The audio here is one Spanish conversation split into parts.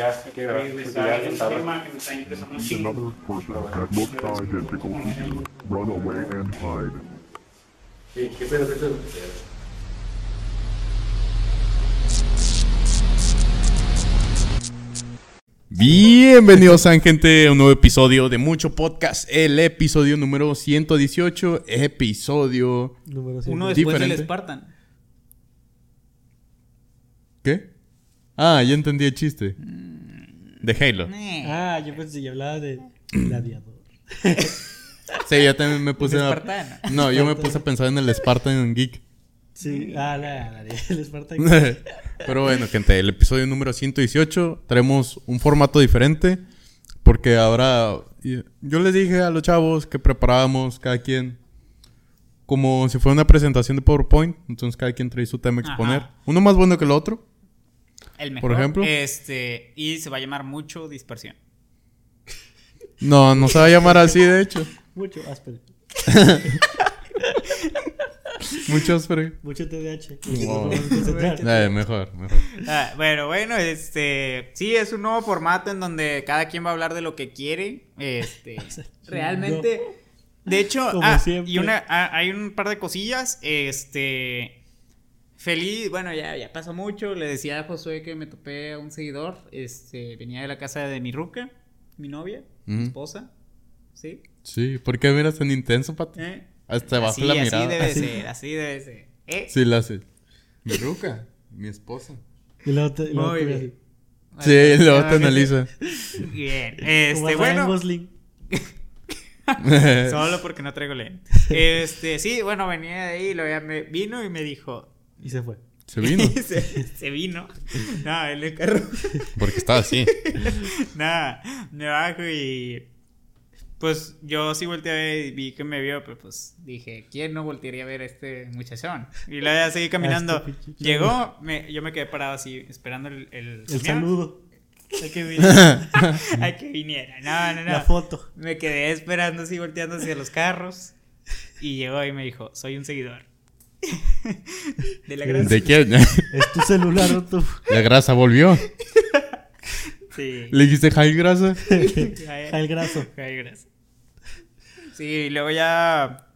Ya, que regresar el tema que me está interesando you. Run away and hide. ¿Qué, qué pedo, qué pedo? Bienvenidos a gente a un nuevo episodio de Mucho Podcast, el episodio número 118, episodio... Número. Uno después Diferente. del Spartan. ¿Qué? Ah, ya entendí el chiste. De Halo. Eh, Ah, yo pensé que hablaba de gladiador. Sí, yo también me puse a... No, yo me puse a pensar en el Spartan Geek. Sí, ah, la, la, de- el Spartan. Pero bueno, gente, el episodio número 118 traemos un formato diferente porque ahora yo les dije a los chavos que preparábamos cada quien como si fuera una presentación de PowerPoint, entonces cada quien trae su tema a exponer. Ajá. Uno más bueno que el otro. El mejor. Por ejemplo. Este, y se va a llamar mucho dispersión. No, no se va a llamar así, de hecho. Mucho áspero. Muchos, pero... Mucho TDAH. Wow. Eh, mejor, mejor. Ah, bueno, bueno, este, sí, es un nuevo formato en donde cada quien va a hablar de lo que quiere. Este, realmente, de hecho, Como ah, siempre. y una, ah, hay un par de cosillas, este, feliz, bueno, ya, ya pasó mucho. Le decía a Josué que me topé a un seguidor, este, venía de la casa de mi ruca, mi novia, mi esposa, sí. Sí, ¿por qué miras tan intenso, pato? ¿Eh? Hasta bajo la así mirada. debe Así. ser, así debe ser. ¿Eh? Sí, la hace. Mi ruca, mi esposa. Y luego te, Muy bien. Sí, luego te analiza. Bien, este, bueno. Gosling. Solo porque no traigo lentes. Este, sí, bueno, venía de ahí, ya me vino y me dijo. Y se fue. Se vino. se, se vino. Nada, en el carro. Porque estaba así. Nada, me bajo y. Pues yo sí volteé a ver y vi que me vio, pero pues dije, ¿quién no voltearía a ver a este muchachón? Y luego ya seguí caminando. este. Llegó, me- yo me quedé parado así, esperando el, el, El saludo. A que viniera. a que viniera. No, no, no. La foto. Me quedé esperando así, volteando hacia los carros. Y llegó y me dijo, soy un seguidor. De la grasa. ¿De quién? Es tu celular o tu. La grasa volvió. Sí. Le dijiste Jail grasa. Al graso. Ay, gracias. Sí, y luego ya,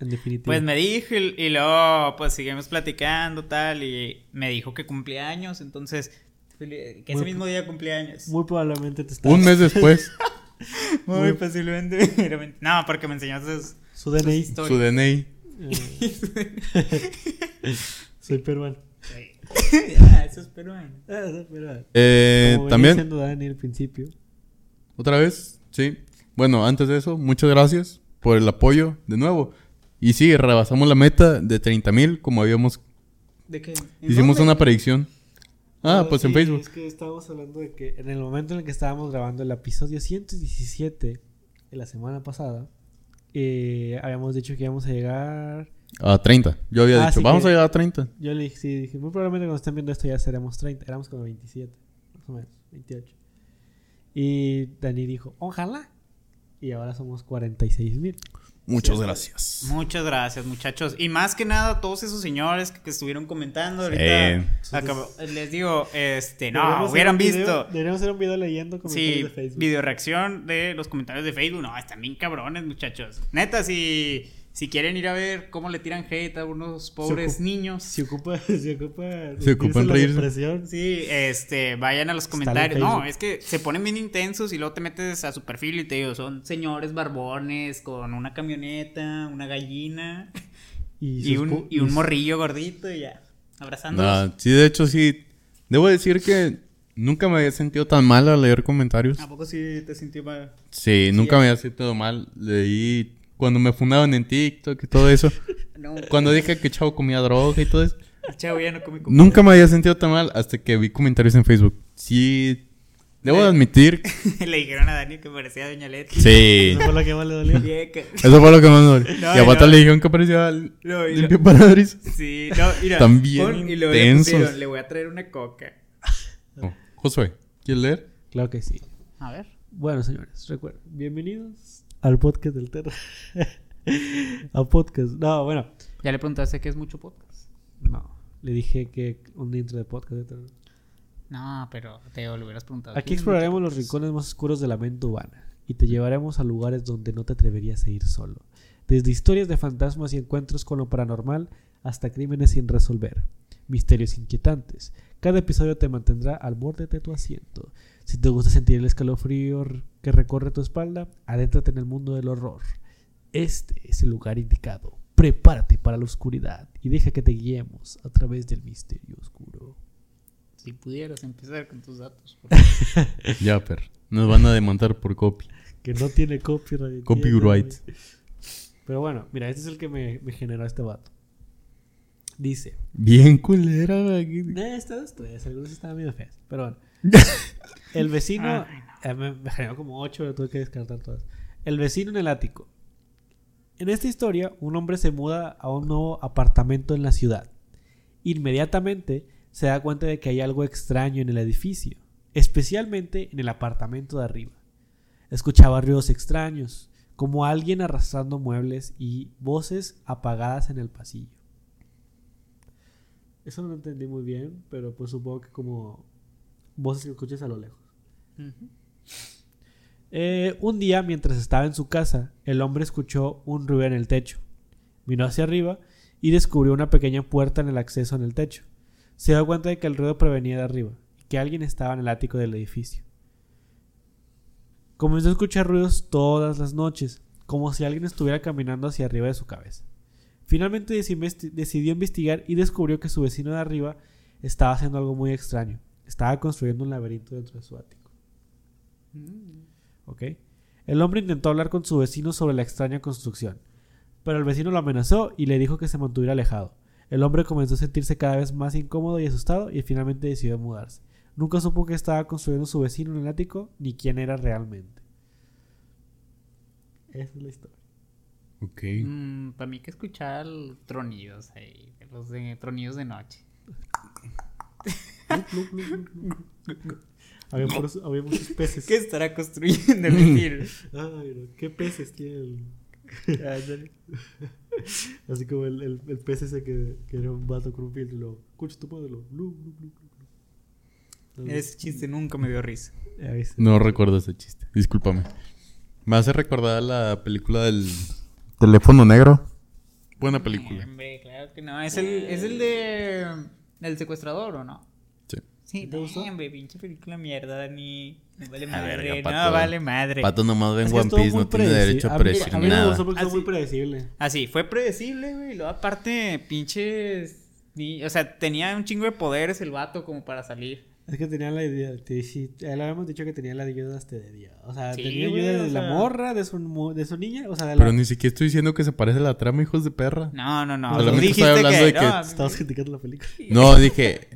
En definitiva. pues me dijo y, y luego pues seguimos platicando tal y me dijo que cumplía años, entonces que ese Muy- mismo día cumplía años. Muy probablemente te. Un mes después, Muy, muy- posiblemente. No, porque me enseñaste sus Su DNI. su DNI. Eh, Soy peruano. Ah, eso es peruano. Ah, soy peruano. Eh, Como También, diciendo Dani al principio. otra vez, sí. Bueno, antes de eso, muchas gracias por el apoyo de nuevo. Y sí, rebasamos la meta de 30 mil, como habíamos. ¿De qué? Hicimos una predicción. Ah, No, pues en sí, Facebook. Es que estábamos hablando de que en el momento en el que estábamos grabando el episodio 117 de la semana pasada, eh, habíamos dicho que íbamos a llegar. A 30. Yo había Ah, dicho, vamos a llegar a 30. Yo le dije, sí, dije, muy probablemente cuando estén viendo esto ya seremos 30. Éramos como 27, más o menos, 28. Y Dani dijo, ojalá. Y ahora somos 46 mil. Muchas gracias. Muchas gracias, muchachos. Y más que nada, todos esos señores que, que estuvieron comentando ahorita. Acabo- les digo, este, no, hubieran visto. deberíamos hacer un video leyendo comentarios Sí, de Facebook. video reacción de los comentarios de Facebook. No, están bien cabrones, muchachos. Neta, si, si quieren ir a ver cómo le tiran hate a unos pobres ocupa- niños. Se ocupa, se ocupa, Se ocupa en la reírse. depresión. Sí, este, vayan a los comentarios. No, es que se ponen bien intensos y luego te metes a su perfil y te digo, son señores barbones con una camioneta, una gallina y, un, y morrillo gordito y ya, abrazándolos. No, sí, de hecho, sí. Debo decir que nunca me había sentido tan mal al leer comentarios. ¿A poco sí te sintió mal? Sí, nunca ya. me había sentido mal. Leí cuando me fundaban en TikTok y todo eso. No, cuando dije que chavo comía droga y todo eso. chavo ya no come comida. Nunca me había sentido tan mal hasta que vi comentarios en Facebook. Sí, debo de admitir. Le dijeron a Dani que parecía Doña Leti. Sí. Eso fue lo que más le dolió. Eso fue lo que más me dolió. No, y a no. le dijeron que parecía l- No, limpio parabrisas. Sí, no, mira. También pon- y luego le le voy a traer una coca. Oh, Josué, ¿quieres leer? Claro que sí. A ver. Bueno, señores, recuerden, bienvenidos al podcast del Terra. a podcast. No, bueno, Ya le preguntaste qué es mucho podcast. no. Le dije que un intro de podcast de terror. No, pero te lo hubieras preguntado. Aquí exploraremos los rincones más oscuros de la mente humana y te llevaremos a lugares donde no te atreverías a ir solo. Desde historias de fantasmas y encuentros con lo paranormal hasta crímenes sin resolver, misterios inquietantes. Cada episodio te mantendrá al borde de tu asiento. Si te gusta sentir el escalofrío que recorre tu espalda, adéntrate en el mundo del horror. Este es el lugar indicado. Prepárate para la oscuridad y deja que te guiemos a través del misterio oscuro. Si pudieras empezar con tus datos. Ya, per. Nos van a demandar por copy. Que no tiene copyright. Copyright. Pero bueno, mira, este es el que me, me generó este vato. Dice. Bien culera. No, estas pues, algunos estaban medio feas. Pero bueno. El vecino. eh, me, me generó como ocho, lo tuve que descartar todas. El vecino en el ático. En esta historia, un hombre se muda a un nuevo apartamento en la ciudad. Inmediatamente se da cuenta de que hay algo extraño en el edificio, especialmente en el apartamento de arriba. Escuchaba ruidos extraños, como alguien arrastrando muebles y voces apagadas en el pasillo. Eso no lo entendí muy bien, pero pues supongo que como voces que escuchas a lo lejos. Eh, un día, mientras estaba en su casa, el hombre escuchó un ruido en el techo. Miró hacia arriba y descubrió una pequeña puerta en el acceso en el techo. Se dio cuenta de que el ruido provenía de arriba y que alguien estaba en el ático del edificio. Comenzó a escuchar ruidos todas las noches, como si alguien estuviera caminando hacia arriba de su cabeza. Finalmente decidió investigar y descubrió que su vecino de arriba estaba haciendo algo muy extraño. Estaba construyendo un laberinto dentro de su ático. ¿Ok? El hombre intentó hablar con su vecino sobre la extraña construcción, pero el vecino lo amenazó y le dijo que se mantuviera alejado. El hombre comenzó a sentirse cada vez más incómodo y asustado y finalmente decidió mudarse. Nunca supo que estaba construyendo su vecino en el ático ni quién era realmente. Esa es la historia. Ok. Mm, para mí que escuchar tronidos ahí, los de tronidos de noche. Había, puros- había muchos peces. ¿Qué estará construyendo el? Ay, no, ¿Qué peces tiene el... Así como el, el, el pez ese que, que era un vato con un filtro y lo... Escucha tu padre, lo... blu, blu, blu, blu, blu". Ese chiste nunca me dio risa. No recuerdo ese chiste. Discúlpame. Me hace recordar la película del teléfono negro. Buena película. Hombre, claro que no. Es el, es el de. El secuestrador, ¿o no? Sí. ¿Te gustó? Hombre, pinche película mierda, Dani. No vale A madre. verga, no Pato. vale madre. Pato nomás ve Es en que One Piece, no tiene derecho a a mí- predecir A mí no me nada. gustó porque Así. muy predecible. Así, fue predecible, güey. Y luego, aparte, pinches. ni- o sea, tenía un chingo de poderes el vato como para salir. Es que tenía la idea, te, sí, ya le habíamos dicho que tenía la ayuda hasta de día. O sea, Sí, tenía ayuda de o la sea. morra, de su, mo- de su niña, o sea, de la... Pero ni siquiera estoy diciendo que se parece a la trama, hijos de perra. No, no, no. Solamente estoy hablando de que no, Estabas criticando la película. No, dije.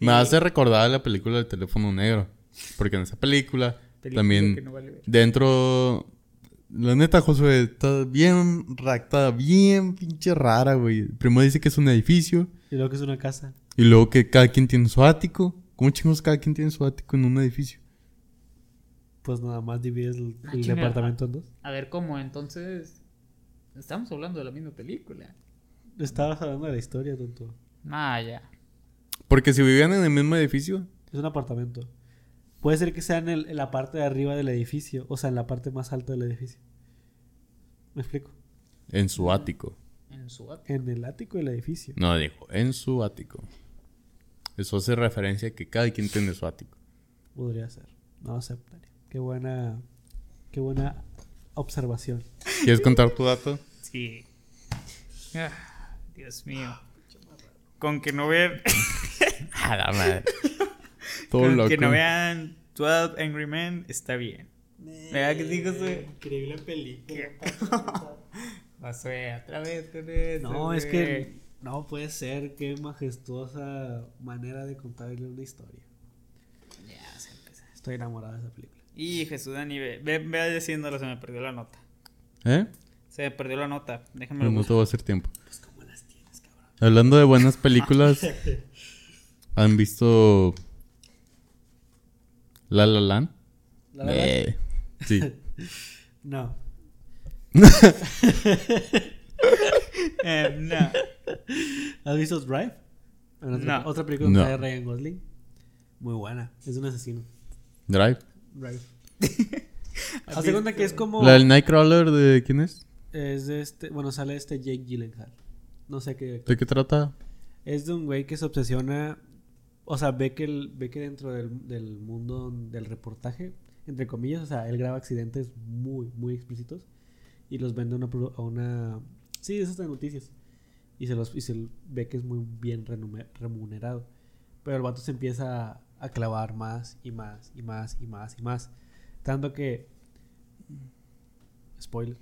Me hace recordar la película del teléfono negro. Porque en esa película, película también que no vale ver. dentro. La neta, Josué, está bien redactada, bien pinche rara, güey. Primero dice que es un edificio. Y luego que es una casa. Y luego que cada quien tiene su ático. ¿Cómo chingos cada quien tiene su ático en un edificio? Pues nada más divides el, Ah, el departamento en dos. A ver, ¿cómo? Entonces. Estamos hablando de la misma película. Estabas hablando de la historia, tonto. Ah, ya. Porque si vivían en el mismo edificio. Es un apartamento. Puede ser que sea en, el- en la parte de arriba del edificio, o sea, en la parte más alta del edificio. ¿Me explico? En su ático. En su at- En el ático del edificio. No, dijo, en su ático. Eso hace referencia a que cada quien tiene su ático. Podría ser. No aceptaría. Qué buena, qué buena observación. ¿Quieres contar tu dato? Sí. Ah, Dios mío. Con que no vean. A la madre. Todo con loco. que no vean 12 Angry Men está bien. ¿Verdad que sí, Josué? Increíble película. Josué, otra vez con eso, No, es que no puede ser. Qué majestuosa manera de contarle una historia. Ya, se empezó. Estoy enamorado de esa película. Y Jesús Dani, ve, ve, ve diciéndolo, se me perdió la nota. ¿Eh? Se me perdió la nota. Déjame Pues no te voy a hacer tiempo. Hablando de buenas películas, ¿han visto La La Land? ¿La? Eh, sí. No. Eh, no. ¿Has visto Drive? Otra, No. otra película No. sale Ryan Gosling. Muy buena. Es de un asesino. Drive. Drive. Haz de cuenta que es como. La del Nightcrawler de quién es? Es de este. Bueno, sale este Jake Gyllenhaal. No sé qué. ¿De qué trata? Es de un güey que se obsesiona. O sea, ve que, el, ve que dentro del, del mundo del reportaje, entre comillas, o sea, él graba accidentes muy, muy explícitos y los vende a una. A una sí, esas de noticias. Y se, los, y se ve que es muy bien remunerado. Pero el vato se empieza a, a clavar más y más y más y más y más. Tanto que. Spoiler.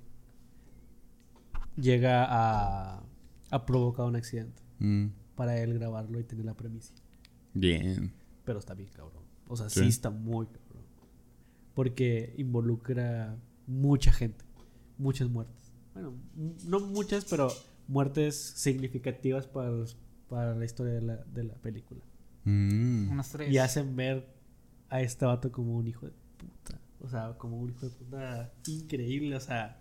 Llega a, a provocar un accidente Mm, para él grabarlo y tener la premisa. Bien. Pero está bien cabrón. O sea, sí, Sí. está muy cabrón. Porque involucra mucha gente. Muchas muertes. Bueno, no muchas, pero muertes significativas para, los- para la historia de la, de la película. Mm. Unos tres. Y hacen ver a este vato como un hijo de puta. O sea, como un hijo de puta increíble. O sea,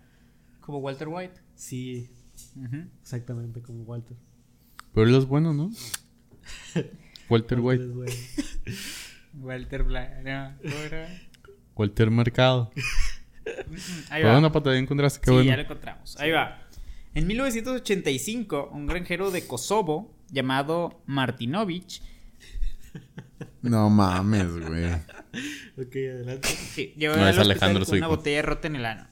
Como Walter White. sí, exactamente como Walter. Pero él es bueno, ¿no? Walter White. Walter Black. No. Walter Mercado. Ahí va. una patada encontraste, qué sí, bueno. ya lo encontramos. Ahí va. En 1985, un granjero de Kosovo llamado Martinovich No mames, güey. Ok, adelante. sí, llegó No, al es Alejandro, con una botella rota en el ano.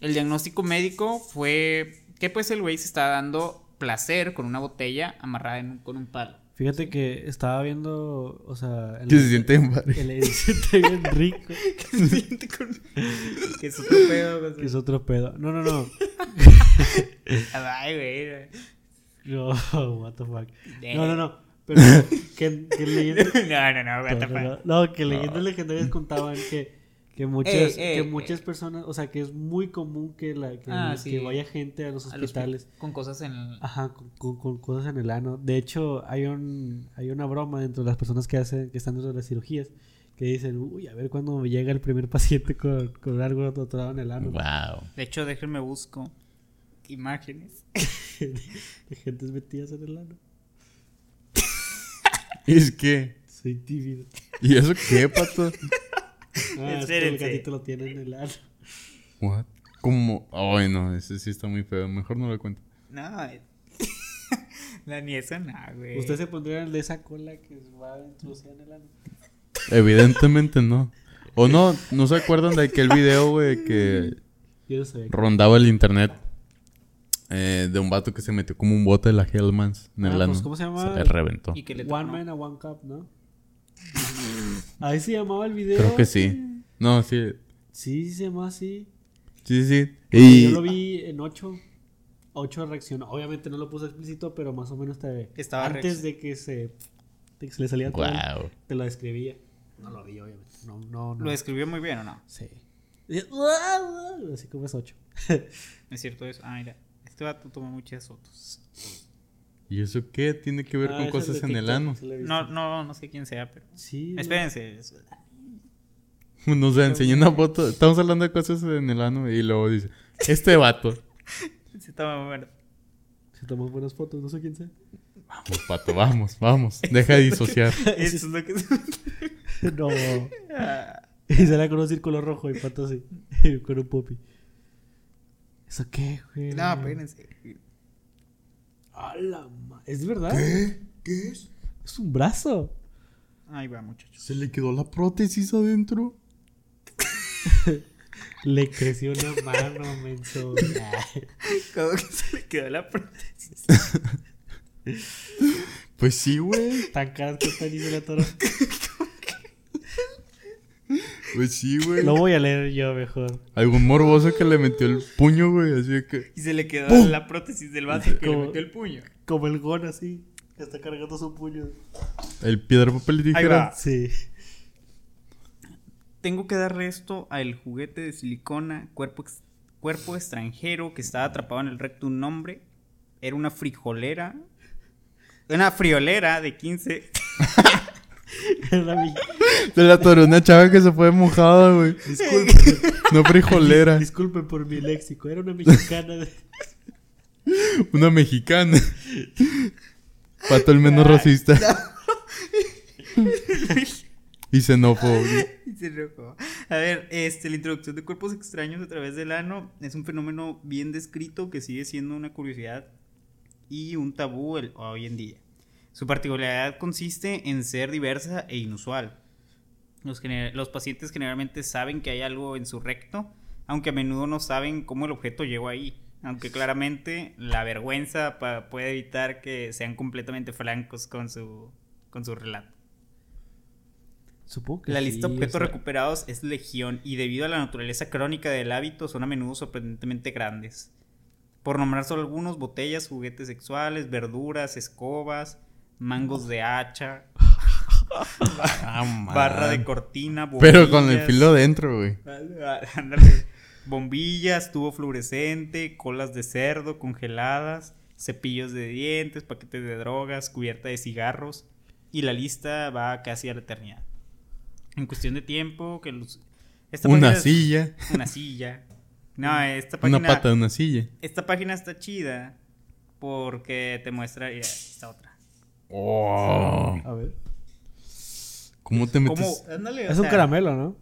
El diagnóstico médico fue que pues el güey se está dando placer con una botella amarrada en un- con un palo. Fíjate que estaba viendo, o sea, el, Que se siente en padre. el se siente bien rico. Se siente con- que es otro pedo. Que es otro pedo. No, no, no. Ay, güey. No, what the fuck. No, no, no. Pero que, que leyendas. No, no, no, what the fuck. no, no, que leyendas legendarias contaban que, que muchas, Eh, eh, que muchas eh. personas, o sea, que es muy común que, la, que, Ah, que vaya gente a los A los- hospitales. con cosas en el... Ajá, con, con- con cosas en el ano. De hecho, hay un hay una broma dentro de las personas que hacen que están dentro de las cirugías que dicen, uy, a ver cuándo me llega el primer paciente con, con algo atorado en el ano. Wow. De hecho, déjenme busco imágenes. de gentes metidas en el ano. Es que. Soy tímido. ¿Y eso qué, pato? Ah, es que el gatito lo tiene en el ano. What? ¿Cómo? Ay, no, ese sí está muy feo. Mejor no lo cuento. No, eh. la ni eso, no, güey. ¿Usted se pondría el de esa cola que va introducida en el ano? Evidentemente no. O no, ¿no se acuerdan de aquel video, güey, que Yo no que- rondaba el internet? eh, de un vato que se metió como un bote de la Hellmans en Ah, el pues, ano. ¿cómo se llama? le reventó. Y que le One. Man a One Cup, ¿no? Ahí se llamaba el video. Creo que sí. No, sí. Sí, se llama así. Sí, sí. Y Yo lo vi en 8. 8 reaccionó. Obviamente no lo puse explícito, pero más o menos te Estaba antes de que se, de que se le salía todo, Wow. te lo describía. No lo vi, obviamente. No, no, no. ¿Lo describió muy bien o no? Sí. Así como es 8. Es cierto eso. Ah, mira. Este vato toma muchas fotos. ¿Y eso qué tiene que ver con cosas en el ano? No, no, no sé quién sea, pero... Sí. Espérense. No sé, enseñó una foto. Estamos hablando de cosas en el ano y luego dice: Este vato. Se toma bueno. Se tomó buenas fotos, no sé quién sea. Vamos, pato, vamos, vamos. Deja de disociar. Eso es lo que... No. Ah, Y sale con un círculo rojo y pato así. con un popi. ¿Eso qué, güey? no, espérense. A la ma- ¿Es verdad? ¿Qué? ¿Qué es? Es un brazo. Ahí va, muchachos. ¿Se le quedó la prótesis adentro? Le creció una mano, menso. Como que se le quedó la prótesis. Pues sí, güey. Tan caras que están y se la atoró. Pues sí, güey. Lo voy a leer yo mejor. Algún morboso que le metió el puño, güey. Así que. Y se le quedó la prótesis del vato que le metió el puño. Como el gon así. que Está cargando su puño. El piedra, papel y Ahí tijera. va. Sí. Tengo que darle esto al juguete de silicona, cuerpo, ex- cuerpo extranjero que estaba atrapado en el recto de un hombre. Era una frijolera. Una friolera de 15. Se la atoró una chava que se fue mojada, güey. Disculpe. No frijolera. Disculpen por mi léxico. Era una mexicana. de- Una mexicana. Pato el menos racista. Y xenófobo. Y se enojó. A ver, este, la introducción de cuerpos extraños a través del ano es un fenómeno bien descrito que sigue siendo una curiosidad y un tabú el- hoy en día. Su particularidad consiste en ser diversa e inusual. Los, pacientes generalmente saben que hay algo en su recto, aunque a menudo no saben cómo el objeto llegó ahí. Aunque claramente la vergüenza puede evitar que sean completamente francos con su, con su relato. Supongo que La lista de objetos sea, recuperados es legión y debido a la naturaleza crónica del hábito son a menudo sorprendentemente grandes. Por nombrar solo algunos, botellas, juguetes sexuales, verduras, escobas, mangos de hacha, Ah, barra de cortina, Pero con el filo dentro, güey. Ándale. Bombillas, tubo fluorescente, colas de cerdo congeladas, cepillos de dientes, paquetes de drogas, cubierta de cigarros. Y la lista va casi a la eternidad. En cuestión de tiempo, que los... esta Una página silla. Una silla. No, esta página... Una pata de una silla. Esta página está chida porque te muestra... Esta otra. Oh. A ver. ¿Cómo te ¿Cómo? metes? Ándale, Es un sea, caramelo, ¿no?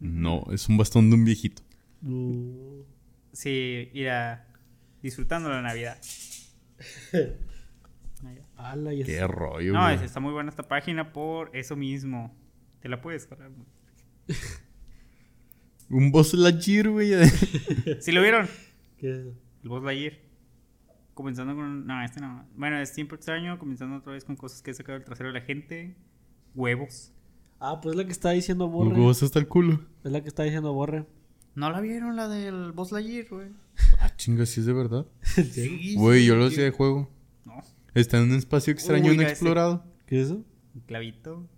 No, es un bastón de un viejito. Uh, Sí, mira, disfrutando la Navidad. ala, Qué rollo, No, es- está muy buena esta página por eso mismo. Te la puedes cargar. Un Buzz Lightyear, güey. ¿Sí lo vieron? ¿Qué es eso? El Buzz Lightyear. Comenzando con... No, este no. Bueno, es tiempo extraño. Comenzando otra vez con cosas que he sacado del trasero de la gente. Huevos. Ah, pues es la que está diciendo Borre. Vos hasta el culo. Es la que está diciendo Borre. ¿No la vieron la del Buzz Lightyear, güey? Ah, chinga, sí es de verdad. Sí, Güey, sí, yo lo hacía de juego. No. Está en un espacio extraño Uy, no ya ese- explorado. ¿Qué es eso? Un clavito.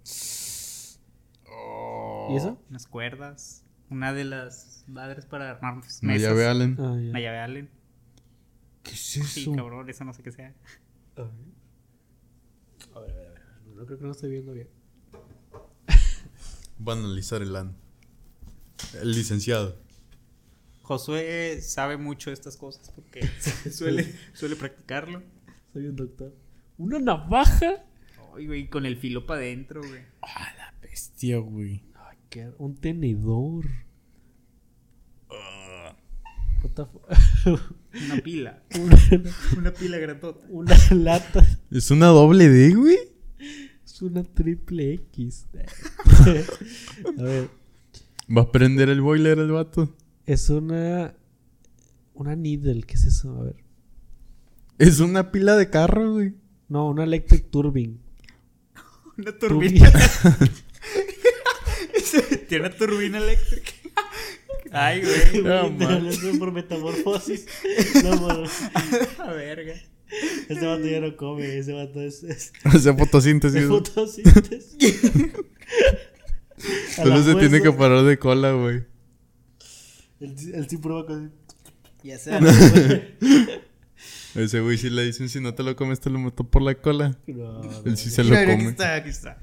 ¿Y eso? Unas cuerdas. Una de las madres para armar mesas. Una llave Allen. Ah. Una llave Allen. ¿Qué es Sí, eso? cabrón, eso no sé qué sea. A ver. A ver, a ver, a ver. No creo que no estoy viendo bien. Va a analizar el ano. El licenciado. Josué sabe mucho de estas cosas porque suele, suele practicarlo. Soy un doctor. ¿Una navaja? Ay, güey, con el filo para adentro, güey. Ah, la bestia, güey. Ay, qué... Un tenedor. What the Una pila. una, Una pila grandota. una lata. ¿Es una doble D, güey? Es una triple X. a ver. Va a prender el boiler el vato. Es una. Una needle. ¿Qué es eso? A ver. Es una pila de carro, güey. No, una electric turbine. Una turbina. Tiene una turbina eléctrica. Ay, güey. No, man. Por metamorfosis. No, por... La verga. Ese vato ya no come. Ese vato es. es Hace fotosíntesis. güey. fotosíntesis. A Solo se tiene que parar de cola, güey. Él, él sí prueba cosas. Ya sé. Ese güey si le dicen si no te lo comes te lo meto por la cola. No, no. Él sí se lo mira, aquí come. está, aquí está.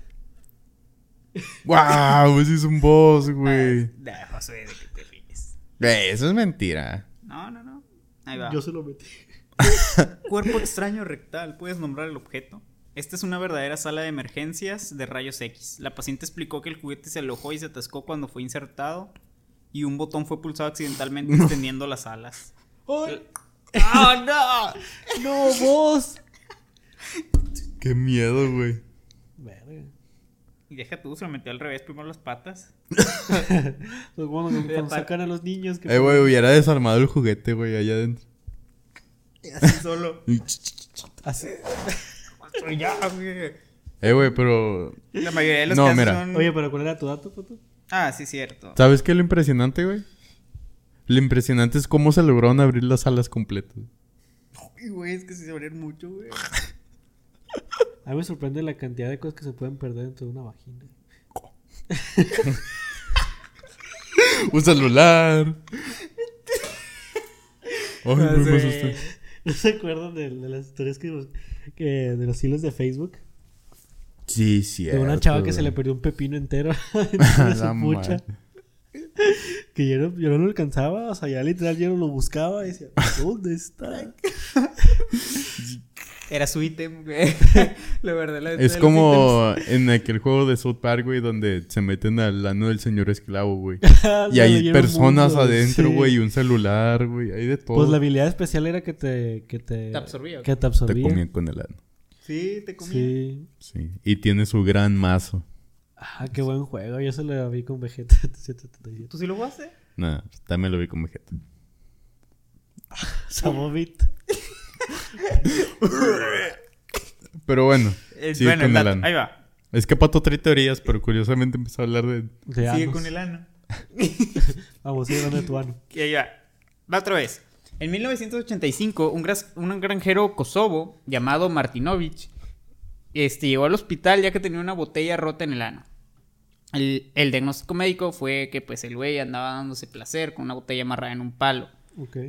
¡Wow! Ese es un boss, güey. Nah, Josué, ¿de qué te ríes? Güey, eso es mentira. No, no, no. Ahí va. Yo se lo metí. Cuerpo extraño rectal. ¿Puedes nombrar el objeto? Esta es una verdadera sala de emergencias de rayos X. La paciente explicó que el juguete se alojó y se atascó cuando fue insertado y un botón fue pulsado accidentalmente extendiendo las alas. ¡Ay! ¡Oh, no! ¡No, vos! Qué miedo, güey. Verga. Y deja tú, se lo metió al revés, primero las patas. Pues bueno, cuando, sacan a los niños que... Eh, güey, hubiera desarmado el juguete, güey, allá adentro. Y así solo. Así. ya, güey. Eh, güey, pero... La mayoría de los No, casos mira. son... Oye, pero ¿cuál era tu dato, Pato? Ah, sí, cierto. ¿Sabes qué es lo impresionante, güey? Lo impresionante es cómo se lograron abrir las alas completas. Uy, güey, es que se abrieron mucho, güey. A mí me sorprende la cantidad de cosas que se pueden perder dentro de una vagina. Un celular. Ay, güey, me asusté. ¿No se acuerdan de, de las historias que, que de los hilos de Facebook? Sí, sí. de una chava que se le perdió un pepino entero de su La pucha. Que yo no, yo no lo alcanzaba, o sea, ya literal yo no lo buscaba y decía, ¿dónde está? Era su ítem, güey. la verdad, la- Es como en aquel juego de South Park, güey, donde se meten al ano del señor esclavo, güey. Y hay personas mundo, adentro, sí. güey, y un celular, güey. Hay de todo. Pues la habilidad especial era que te... Que te, Te absorbía, ¿o Que te Te absorbía. comían con el ano. Sí, te comía. Sí. Sí. Y tiene su gran mazo. Ah, qué buen juego. Yo se lo vi con Vegeta 777. ¿Tú sí lo jugaste? Nada, también lo vi con Vegeta. Samobit. Pero bueno, Eh, sigue bueno, con el ano. Ahí va. Es que Pato trae teorías, pero curiosamente empezó a hablar de... De Sigue anos. con el ano. Vamos, sigue con el tu ano. Y ahí va. Va otra vez. En 1985, un, un granjero kosovo llamado Martinovich este, llegó al hospital ya que tenía una botella rota en el ano. El, el diagnóstico médico fue que pues el güey andaba dándose placer con una botella amarrada en un palo.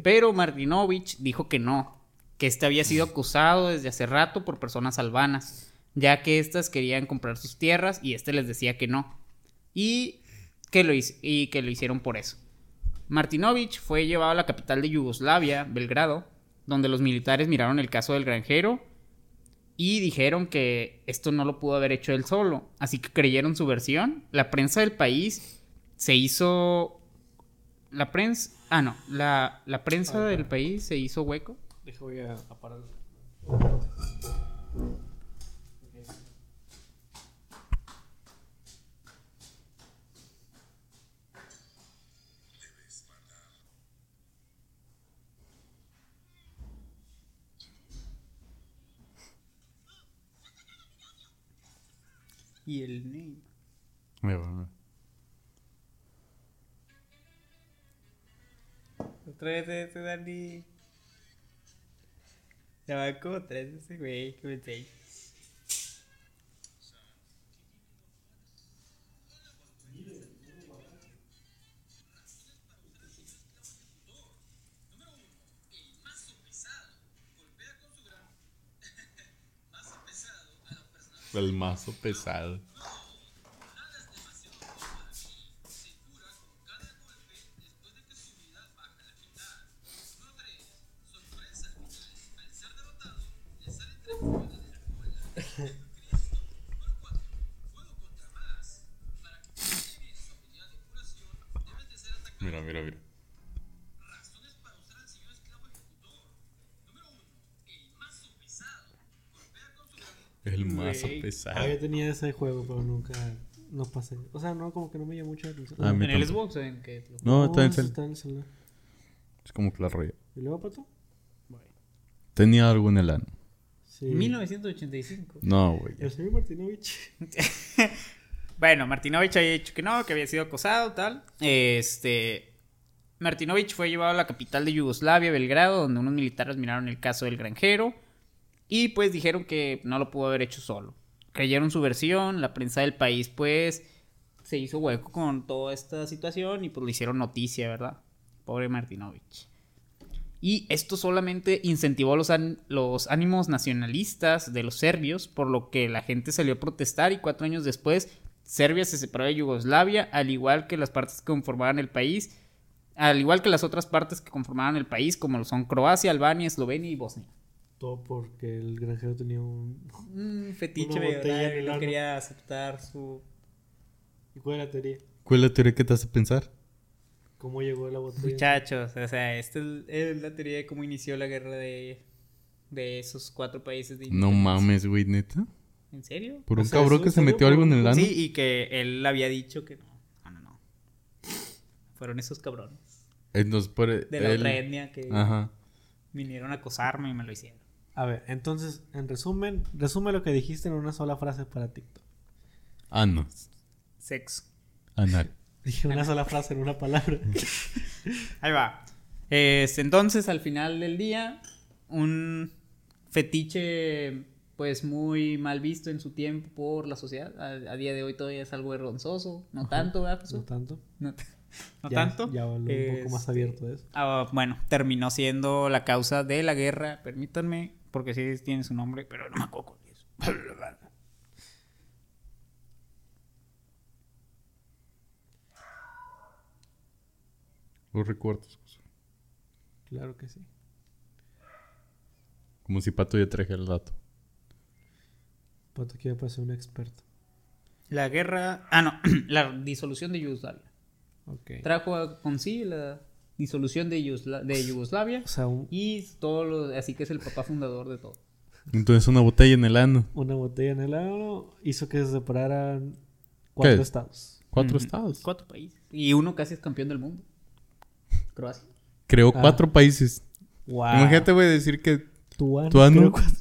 Pero Martinovich dijo que no, que este había sido acusado desde hace rato por personas albanas, ya que éstas querían comprar sus tierras y este les decía que no. Y que lo, y que lo hicieron por eso. Martinovich fue llevado a la capital de Yugoslavia, Belgrado, donde los militares miraron el caso del granjero y dijeron que esto no lo pudo haber hecho él solo, así que creyeron su versión. La prensa del país se hizo... La prensa... Ah, no, la, la prensa del país se hizo hueco. Deja, voy a parar. Y el name. Otra vez ese Dani. Ya va como tres ese güey que me enseña. El mazo pesado. Mira, mira, mira. El mazo pesado. Ah, yo tenía ese juego, pero nunca... No pasé. O sea, no, como que no me llamó mucho la atención. Ah, ¿En el. Xbox o en qué? No, está en cel. está en el celular. Es como que la rolla. ¿Y luego, Pato? Tenía algo en el ano. Sí. 1985. No, güey. El señor Martinovich. Bueno, Martinovich había dicho que no, que había sido acosado, tal. Este. Martinovich fue llevado a la capital de Yugoslavia, Belgrado, donde unos militares miraron el caso del granjero. Y pues dijeron que no lo pudo haber hecho solo. Creyeron su versión, la prensa del país, pues. Se hizo hueco con toda esta situación y pues le hicieron noticia, ¿verdad? Pobre Martinovich. Y esto solamente incentivó los, los ánimos nacionalistas de los serbios, por lo que la gente salió a protestar y cuatro años después Serbia se separó de Yugoslavia, al igual que las partes que conformaban el país, al igual que las otras partes que conformaban el país, como lo son Croacia, Albania, Eslovenia y Bosnia. Todo porque el granjero tenía un... Un fetiche, Que el no quería aceptar su... ¿Y cuál es la teoría? ¿Cuál es la teoría que te hace pensar? ¿Cómo llegó la botella? Muchachos, o sea, esta es, la teoría de cómo inició la guerra de, de esos cuatro países. De No mames, güey, neta. ¿En serio? Por O un sea, cabrón ¿es que se serio? metió algo en el ano. Sí, y que él había dicho que no. No, no, no. Fueron esos cabrones Entonces, por de la él- otra etnia que Ajá. vinieron a acosarme y me lo hicieron. A ver, entonces, en resumen, resume lo que dijiste en una sola frase para TikTok. Anos. Sexo. Anal. Dije una sola frase en una palabra. Ahí va. Este, entonces, al final del día, un fetiche pues muy mal visto en su tiempo por la sociedad. A, a día de hoy todavía es algo vergonzoso. No tanto, ¿verdad? No Jesús? tanto. No, no Ya- tanto. Ya habló un poco más Este, abierto eso. Ah, bueno, terminó siendo la causa de la guerra. Permítanme, porque sí tiene su nombre, pero no me acuerdo Los recuerdos. Claro que sí. Como si Pato ya traje el dato. Pato quiere pasar un experto. La guerra. Ah, no. la disolución de Yugoslavia. Ok. Trajo a- con sí la disolución de, Yugosla- de Yugoslavia. O sea, un- Y todo lo. Así que es el papá fundador de todo. Entonces una botella en el ano. una botella en el ano hizo que se separaran cuatro ¿Qué? estados. Cuatro estados. Cuatro países. Y uno casi es campeón del mundo. Croacia. Creó Ah. cuatro países. Wow. Imagínate, güey, decir que Tu ano. tu ano creo cuatro-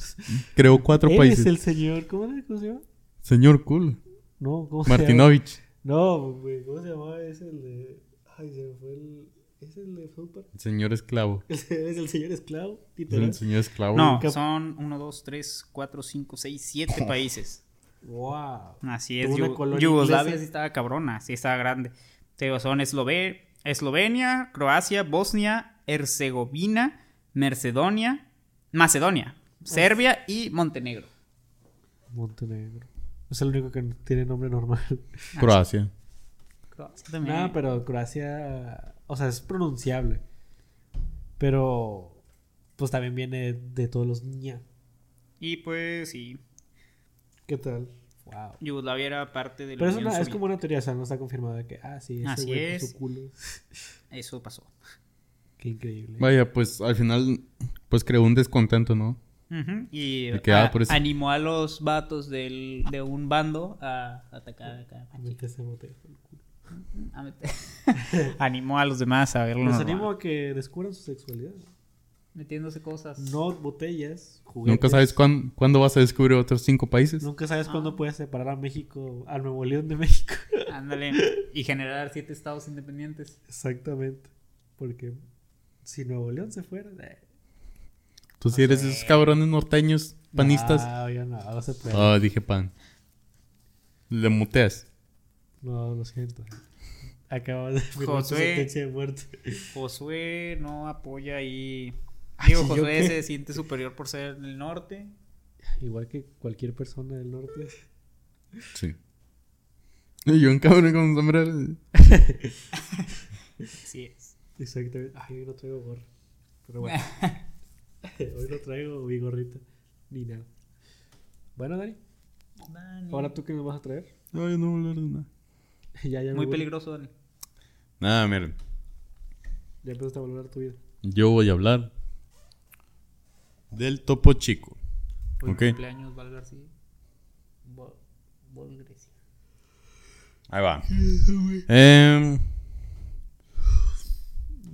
creó cuatro Él países. es el señor. ¿Cómo, era? ¿Cómo se llama? Señor cool. No, ¿cómo se llama? Martinovich. No, güey. ¿Cómo se llamaba? Es el de. Ay, se me fue el. ¿Es el de Park? El señor esclavo. Es el señor esclavo. Es literal. el señor esclavo. No, son 1, 2, 3, 4, 5, 6, 7 países. Wow. Así es. Yugoslavia sí estaba cabrona, sí estaba grande. Te digo, son Eslove- Eslovenia, Croacia, Bosnia, Herzegovina, Macedonia, Macedonia, Serbia y Montenegro. Montenegro. Es el único que no tiene nombre normal. Croacia. Croacia también. Nada, pero Croacia. O sea, es pronunciable. Pero. Pues también viene de todos los ña. Y pues sí, ¿Qué tal? Wow. Yugoslavia era parte de la Pero es, Unión una, es Soviética. como una teoría, o sea, no está confirmado de que, ah, sí, ese Así güey es. puso culo. Eso pasó. Qué increíble. Vaya, pues al final, pues creó un descontento, ¿no? Y De que, a- ah, por eso- animó a los vatos del, de un bando a atacar acá. A meterse botella por el culo. A meter- animó a los demás a verlo. Les normal. animo a que descubran su sexualidad. Metiéndose cosas. No botellas, juguetes. Nunca sabes cuán- cuándo vas a descubrir otros cinco países. Nunca sabes Ah. cuándo puedes separar a México, a Nuevo León de México. Ándale. Y generar siete estados independientes. Exactamente. Porque si Nuevo León se fuera. eh, Tú sí eres esos cabrones norteños, panistas. No, ya no, no se puede. Ah, dije pan. Le muteas. No, lo siento. Acabas de firmar Josué. sentencia de muerte. Josué no apoya ahí. Ah, Digo, ¿sí, yo Josué se siente superior por ser del norte. Igual que cualquier persona del norte. Sí. Y yo un cabrón con un sombrero. Sí es. Exactamente. Ay, hoy no traigo gorra. Pero bueno. hoy no traigo mi gorrita. Ni nada. Bueno, Dani. Dani. Ahora tú qué nos vas a traer. No, yo no voy a hablar de nada. ya, ya. Muy voy. peligroso, Dani. Nada, miren. Ya empezaste a valorar tu vida. Yo voy a hablar del topo chico. Hoy Ok. cumpleaños Val García. Vol- Vol Grecia. Ahí va. Em,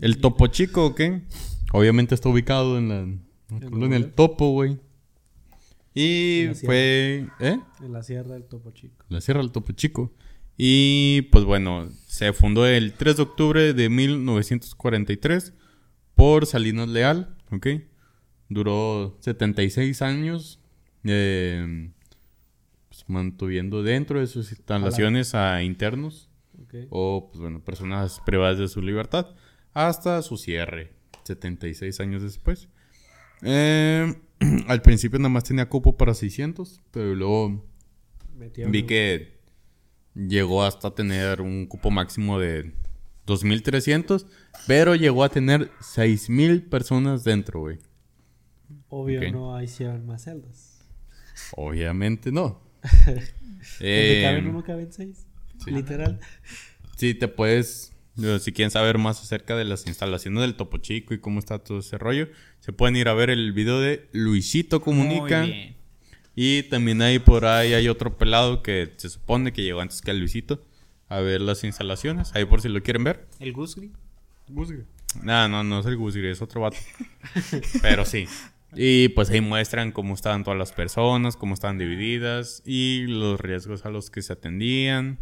el Topo Chico, ¿ok? Obviamente está ubicado en la, en colonia El Topo, güey. Y En fue... ¿Eh? En la Sierra del Topo Chico. La Sierra del Topo Chico. Y pues bueno, se fundó el 3 de octubre de 1943 por Salinas Leal, ¿ok? Duró 76 años eh, pues, mantuviendo dentro de sus instalaciones a internos o pues bueno, personas privadas de su libertad hasta su cierre, 76 años después. Eh, al principio nada más tenía cupo para 600, pero luego vi que llegó hasta tener un cupo máximo de 2300, pero llegó a tener 6000 personas dentro, güey. Obvio, no hicieron más celdas. Obviamente no. Eh, caben uno, caben seis. Literal. Sí, te puedes. Si quieren saber más acerca de las instalaciones del Topo Chico y cómo está todo ese rollo, se pueden ir a ver el video de Luisito Comunica. Muy bien. Y también ahí por ahí hay otro pelado que se supone que llegó antes que el Luisito a ver las instalaciones. Ahí por si lo quieren ver. El Gusgri. No, no, no es el Gusgri, es otro vato. Pero sí. Y pues ahí muestran cómo estaban todas las personas, cómo estaban divididas y los riesgos a los que se atendían.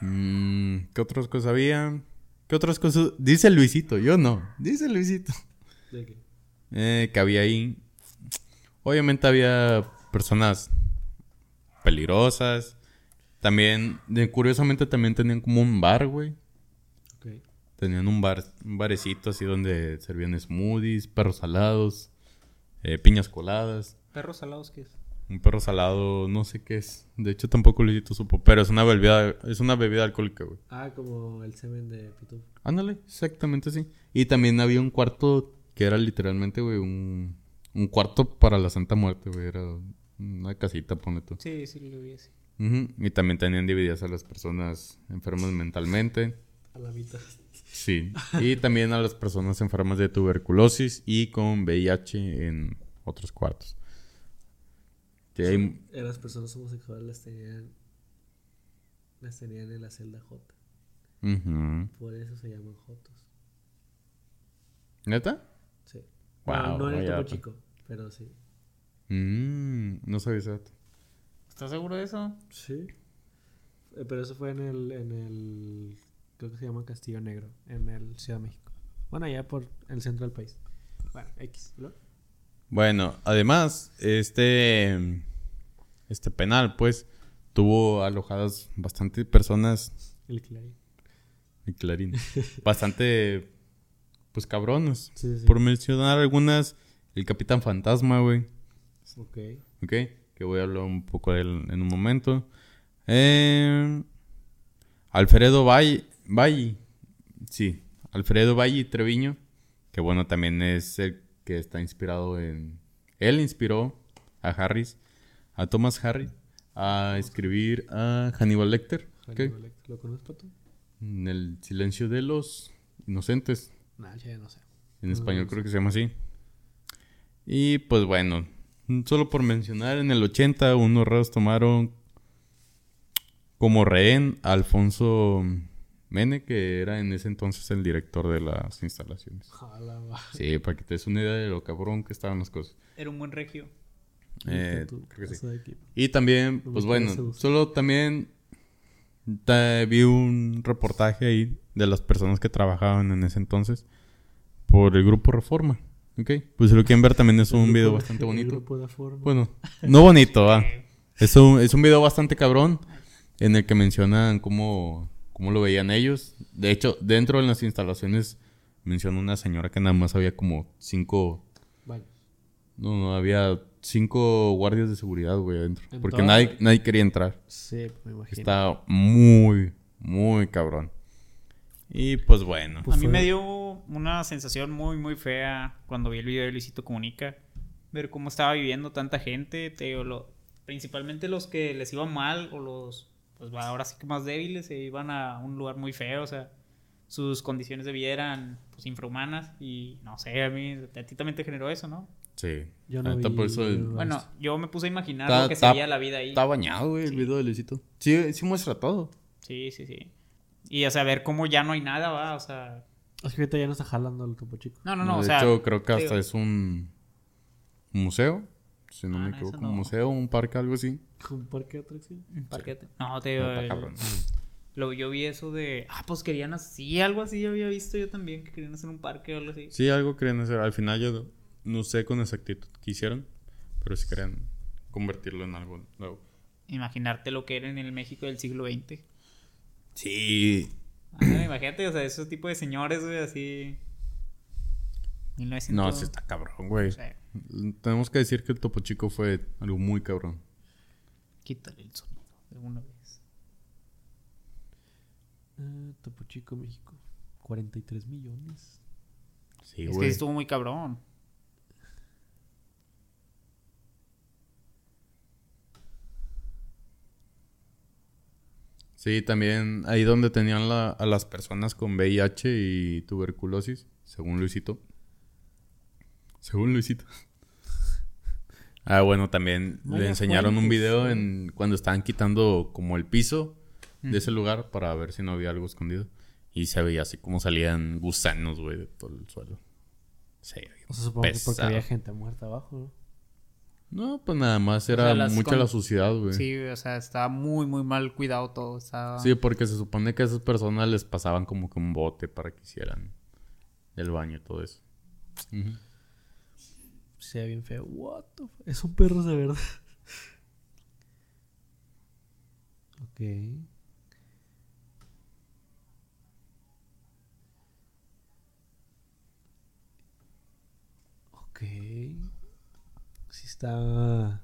Mm, ¿Qué otras cosas había? ¿Qué otras cosas? Dice Luisito, yo no. Dice Luisito. ¿De qué? Eh, que había ahí. Obviamente había personas peligrosas. También, curiosamente, también tenían como un bar, güey. Tenían un bar, un barecito así donde servían smoothies, perros salados, eh, piñas coladas. Perros salados, ¿qué es? Un perro salado, no sé qué es. De hecho, tampoco Luisito supo. Pero es una bebida, es una bebida alcohólica, güey. Ah, como el semen de Pitufo. Ándale, exactamente así. Y también había un cuarto que era literalmente, güey, un, un cuarto para la Santa Muerte, güey. Era una casita, ponle tú. Sí, sí, lo vi así. Y también tenían divididas a las personas enfermas mentalmente. A la mitad. Sí. Y también a las personas enfermas de tuberculosis y con VIH en otros cuartos. Que hay- Eh, Las personas homosexuales las tenían. Las tenían en la celda J. Por eso se llaman Jotos. ¿Neta? Sí. Wow, Bueno, no en el Topo. Chico, pero sí. Mm, no sabía eso. ¿Estás seguro de eso? Sí. Eh, Pero eso fue en el, en el. Creo que se llama Castillo Negro, en el Ciudad de México. Bueno, allá por el centro del país. Bueno, X. ¿no? Bueno, además, este, este penal, pues, tuvo alojadas bastante personas, El Clarín. y Clarín, bastante, pues, cabrones. Sí, sí. Por mencionar algunas, el Capitán Fantasma, güey, Ok. ¿ok? Que voy a hablar un poco de él en un momento. Eh, Alfredo Valle, Valle, sí, Alfredo Valle Treviño, que bueno, también es el que está inspirado en... Él inspiró a Harris, a Thomas Harris, a escribir a Hannibal Lecter. Hannibal Lecter. ¿Lo conoces, Pato? En el silencio de los inocentes. Nah, ya no sé. En español creo que se llama así. Y pues bueno, solo por mencionar, en el 80 unos raros tomaron como rehén a Alfonso Mene, que era en ese entonces el director de las instalaciones. Jala. Sí, para que te des una idea de lo cabrón que estaban las cosas. Era un buen regio. Eh, Tú, creo que sí. Y también, No pues bueno, solo también ta- vi un reportaje ahí de las personas que trabajaban en ese entonces por el grupo Reforma. ¿Ok? Pues si lo quieren ver también es un video bastante bonito. grupo de forma. Bueno, no bonito, va. Es un, es un video bastante cabrón en el que mencionan cómo, cómo lo veían ellos. De hecho, dentro de las instalaciones menciona una señora que nada más había como cinco Vale. no, no, había cinco guardias de seguridad, güey, adentro. ¿En Porque toda? nadie, nadie quería entrar. Sí, me imagino. Está muy, muy cabrón. Y pues bueno. Pues a mí fue- me dio una sensación muy, muy fea cuando vi el video de Luisito Comunica. Ver cómo estaba viviendo tanta gente. Te digo, lo- principalmente los que les iba mal o los, pues va, ahora sí que más débiles, se iban a un lugar muy feo. O sea, sus condiciones de vida eran pues, infrahumanas. Y no sé, a mí, a ti también te generó eso, ¿no? Sí. Yo no neta, vi- por eso el- yo- Bueno, yo me puse a imaginar Está- lo que está- sería la vida ahí. Está bañado, güey, el video de Luisito. Sí, sí muestra todo. Sí, sí, sí. Y o sea, ver cómo ya no hay nada, va, o sea... Es que ahorita ya no está jalando el topo chico. No, no, no, de o sea... hecho, creo que hasta digo, es un museo. Si no Ah, me no, equivoco, no. un museo, un parque, algo así. Un parque de atracción. un parquete. No, te digo, Está el- cabrón. Lo, yo vi eso de. Ah, pues querían así, algo así había visto yo también, que querían hacer un parque o algo así. Sí, algo querían hacer. Al final yo no sé con exactitud qué hicieron, pero sí querían convertirlo en algo nuevo. Imaginarte lo que era en el México del siglo XX. Sí, Ah, imagínate, o sea, esos tipo de señores, güey, así. 1900. No, sí está cabrón, güey. Sí. Tenemos que decir que el Topo Chico fue algo muy cabrón. Quítale el sonido de una vez. Ah, topo chico México. 43 millones. Sí, es que estuvo muy cabrón. Sí, también ahí donde tenían la- a las personas con VIH y tuberculosis, según Luisito. Según Luisito. Ah, bueno, también le enseñaron un video en cuando estaban quitando como el piso de ese lugar para ver si no había algo escondido. Y se veía así como salían gusanos, güey, de todo el suelo. Sí, O sea, supongo que porque había gente muerta abajo, ¿no? No, pues nada más era sea, mucha con- la suciedad, güey. Sí, o sea, estaba muy, muy mal cuidado todo. Estaba... Sí, porque se supone que a esas personas les pasaban como que un bote para que hicieran el baño y todo eso. Ujú. Se ve bien feo. What the Es un perro de verdad. ok. Ok. Sí está...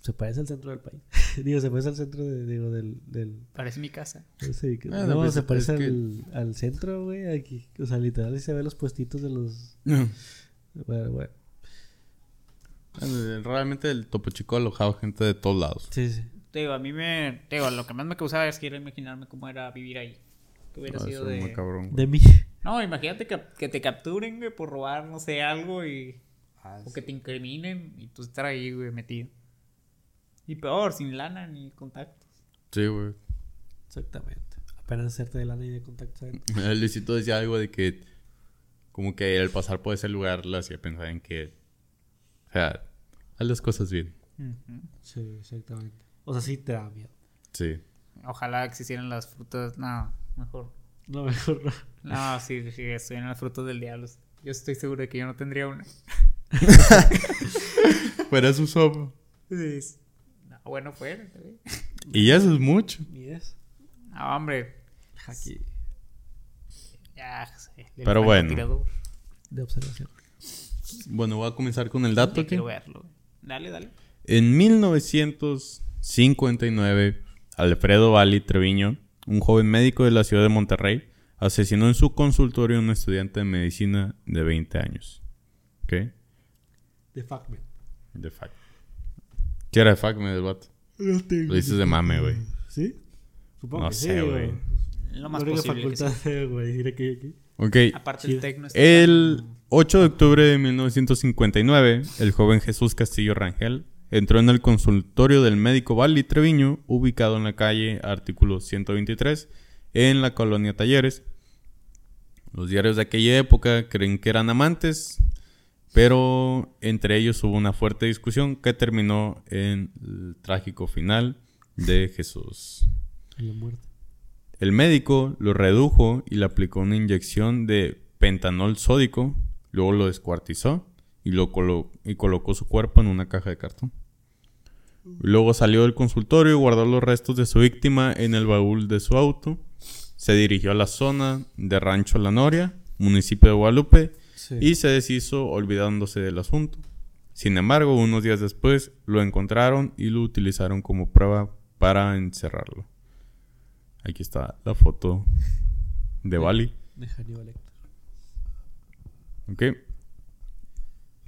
Se parece al centro del país. digo, se parece al centro de- digo, del, del, Parece mi casa. Sí, que- Bueno, no, pues, se parece es que- al, al centro, güey. Aquí, o sea, literal, ahí se ven los puestitos de los, Bueno, bueno. Eh, Realmente el Topo Chico alojaba gente de todos lados. Sí, sí. Te digo, a mí me. Te digo, lo que más me causaba es que era imaginarme cómo era vivir ahí. Que hubiera Ah, sido de. muy cabrón, güey. De mí. No, imagínate que, que te capturen, güey, por robar, no sé, algo y. o que te incriminen y tú estar ahí, güey, metido. Y peor, sin lana ni contactos. Sí, güey. Exactamente. Apenas hacerte de la ley de contacto. ¿sabes? El Luisito decía algo de que como que el pasar por ese lugar lo hacía pensar en que o sea, haz las cosas bien. Sí, exactamente. O sea, sí te da miedo. Sí. Ojalá existieran las frutas. No, mejor. No, mejor no. No, sí, sí, estuvieran las frutas del diablo. Yo estoy seguro de que yo no tendría una. Fuera su sopa. Sí. No, bueno, bien. Y eso es mucho. Ni es. No, hombre. Aquí. Ya, sé, Pero bueno. De observación. Bueno, voy a comenzar con el dato quiero verlo. Dale, dale. en 1959 Alfredo Valli Treviño, un joven médico de la ciudad de Monterrey, asesinó en su consultorio a un estudiante de medicina de 20 años. ¿Ok? De Factman. De fact. ¿Qué era de me del vato? Lo dices de mame, güey. ¿Sí? Supongo No que sé, sí, güey. Lo más única posible. que facultad güey, decir aquí, aquí. Ok. Aparte, el tecno está El tan- 8 de octubre de 1959, el joven Jesús Castillo Rangel entró en el consultorio del médico Valli Treviño, ubicado en la calle Artículo 123, en la colonia Talleres. Los diarios de aquella época creen que eran amantes, pero entre ellos hubo una fuerte discusión que terminó en el trágico final de Jesús. En la muerte. El médico lo redujo y le aplicó una inyección de pentanol sódico, luego lo descuartizó y, lo colo- y colocó su cuerpo en una caja de cartón. Luego salió del consultorio y guardó los restos de su víctima en el baúl de su auto. Se dirigió a la zona de Rancho La Noria, municipio de Guadalupe, Sí. y se deshizo olvidándose del asunto. Sin embargo, unos días después lo encontraron y lo utilizaron como prueba para encerrarlo. Aquí está la foto de Bali. De Hannibal Lecter. ¿ok?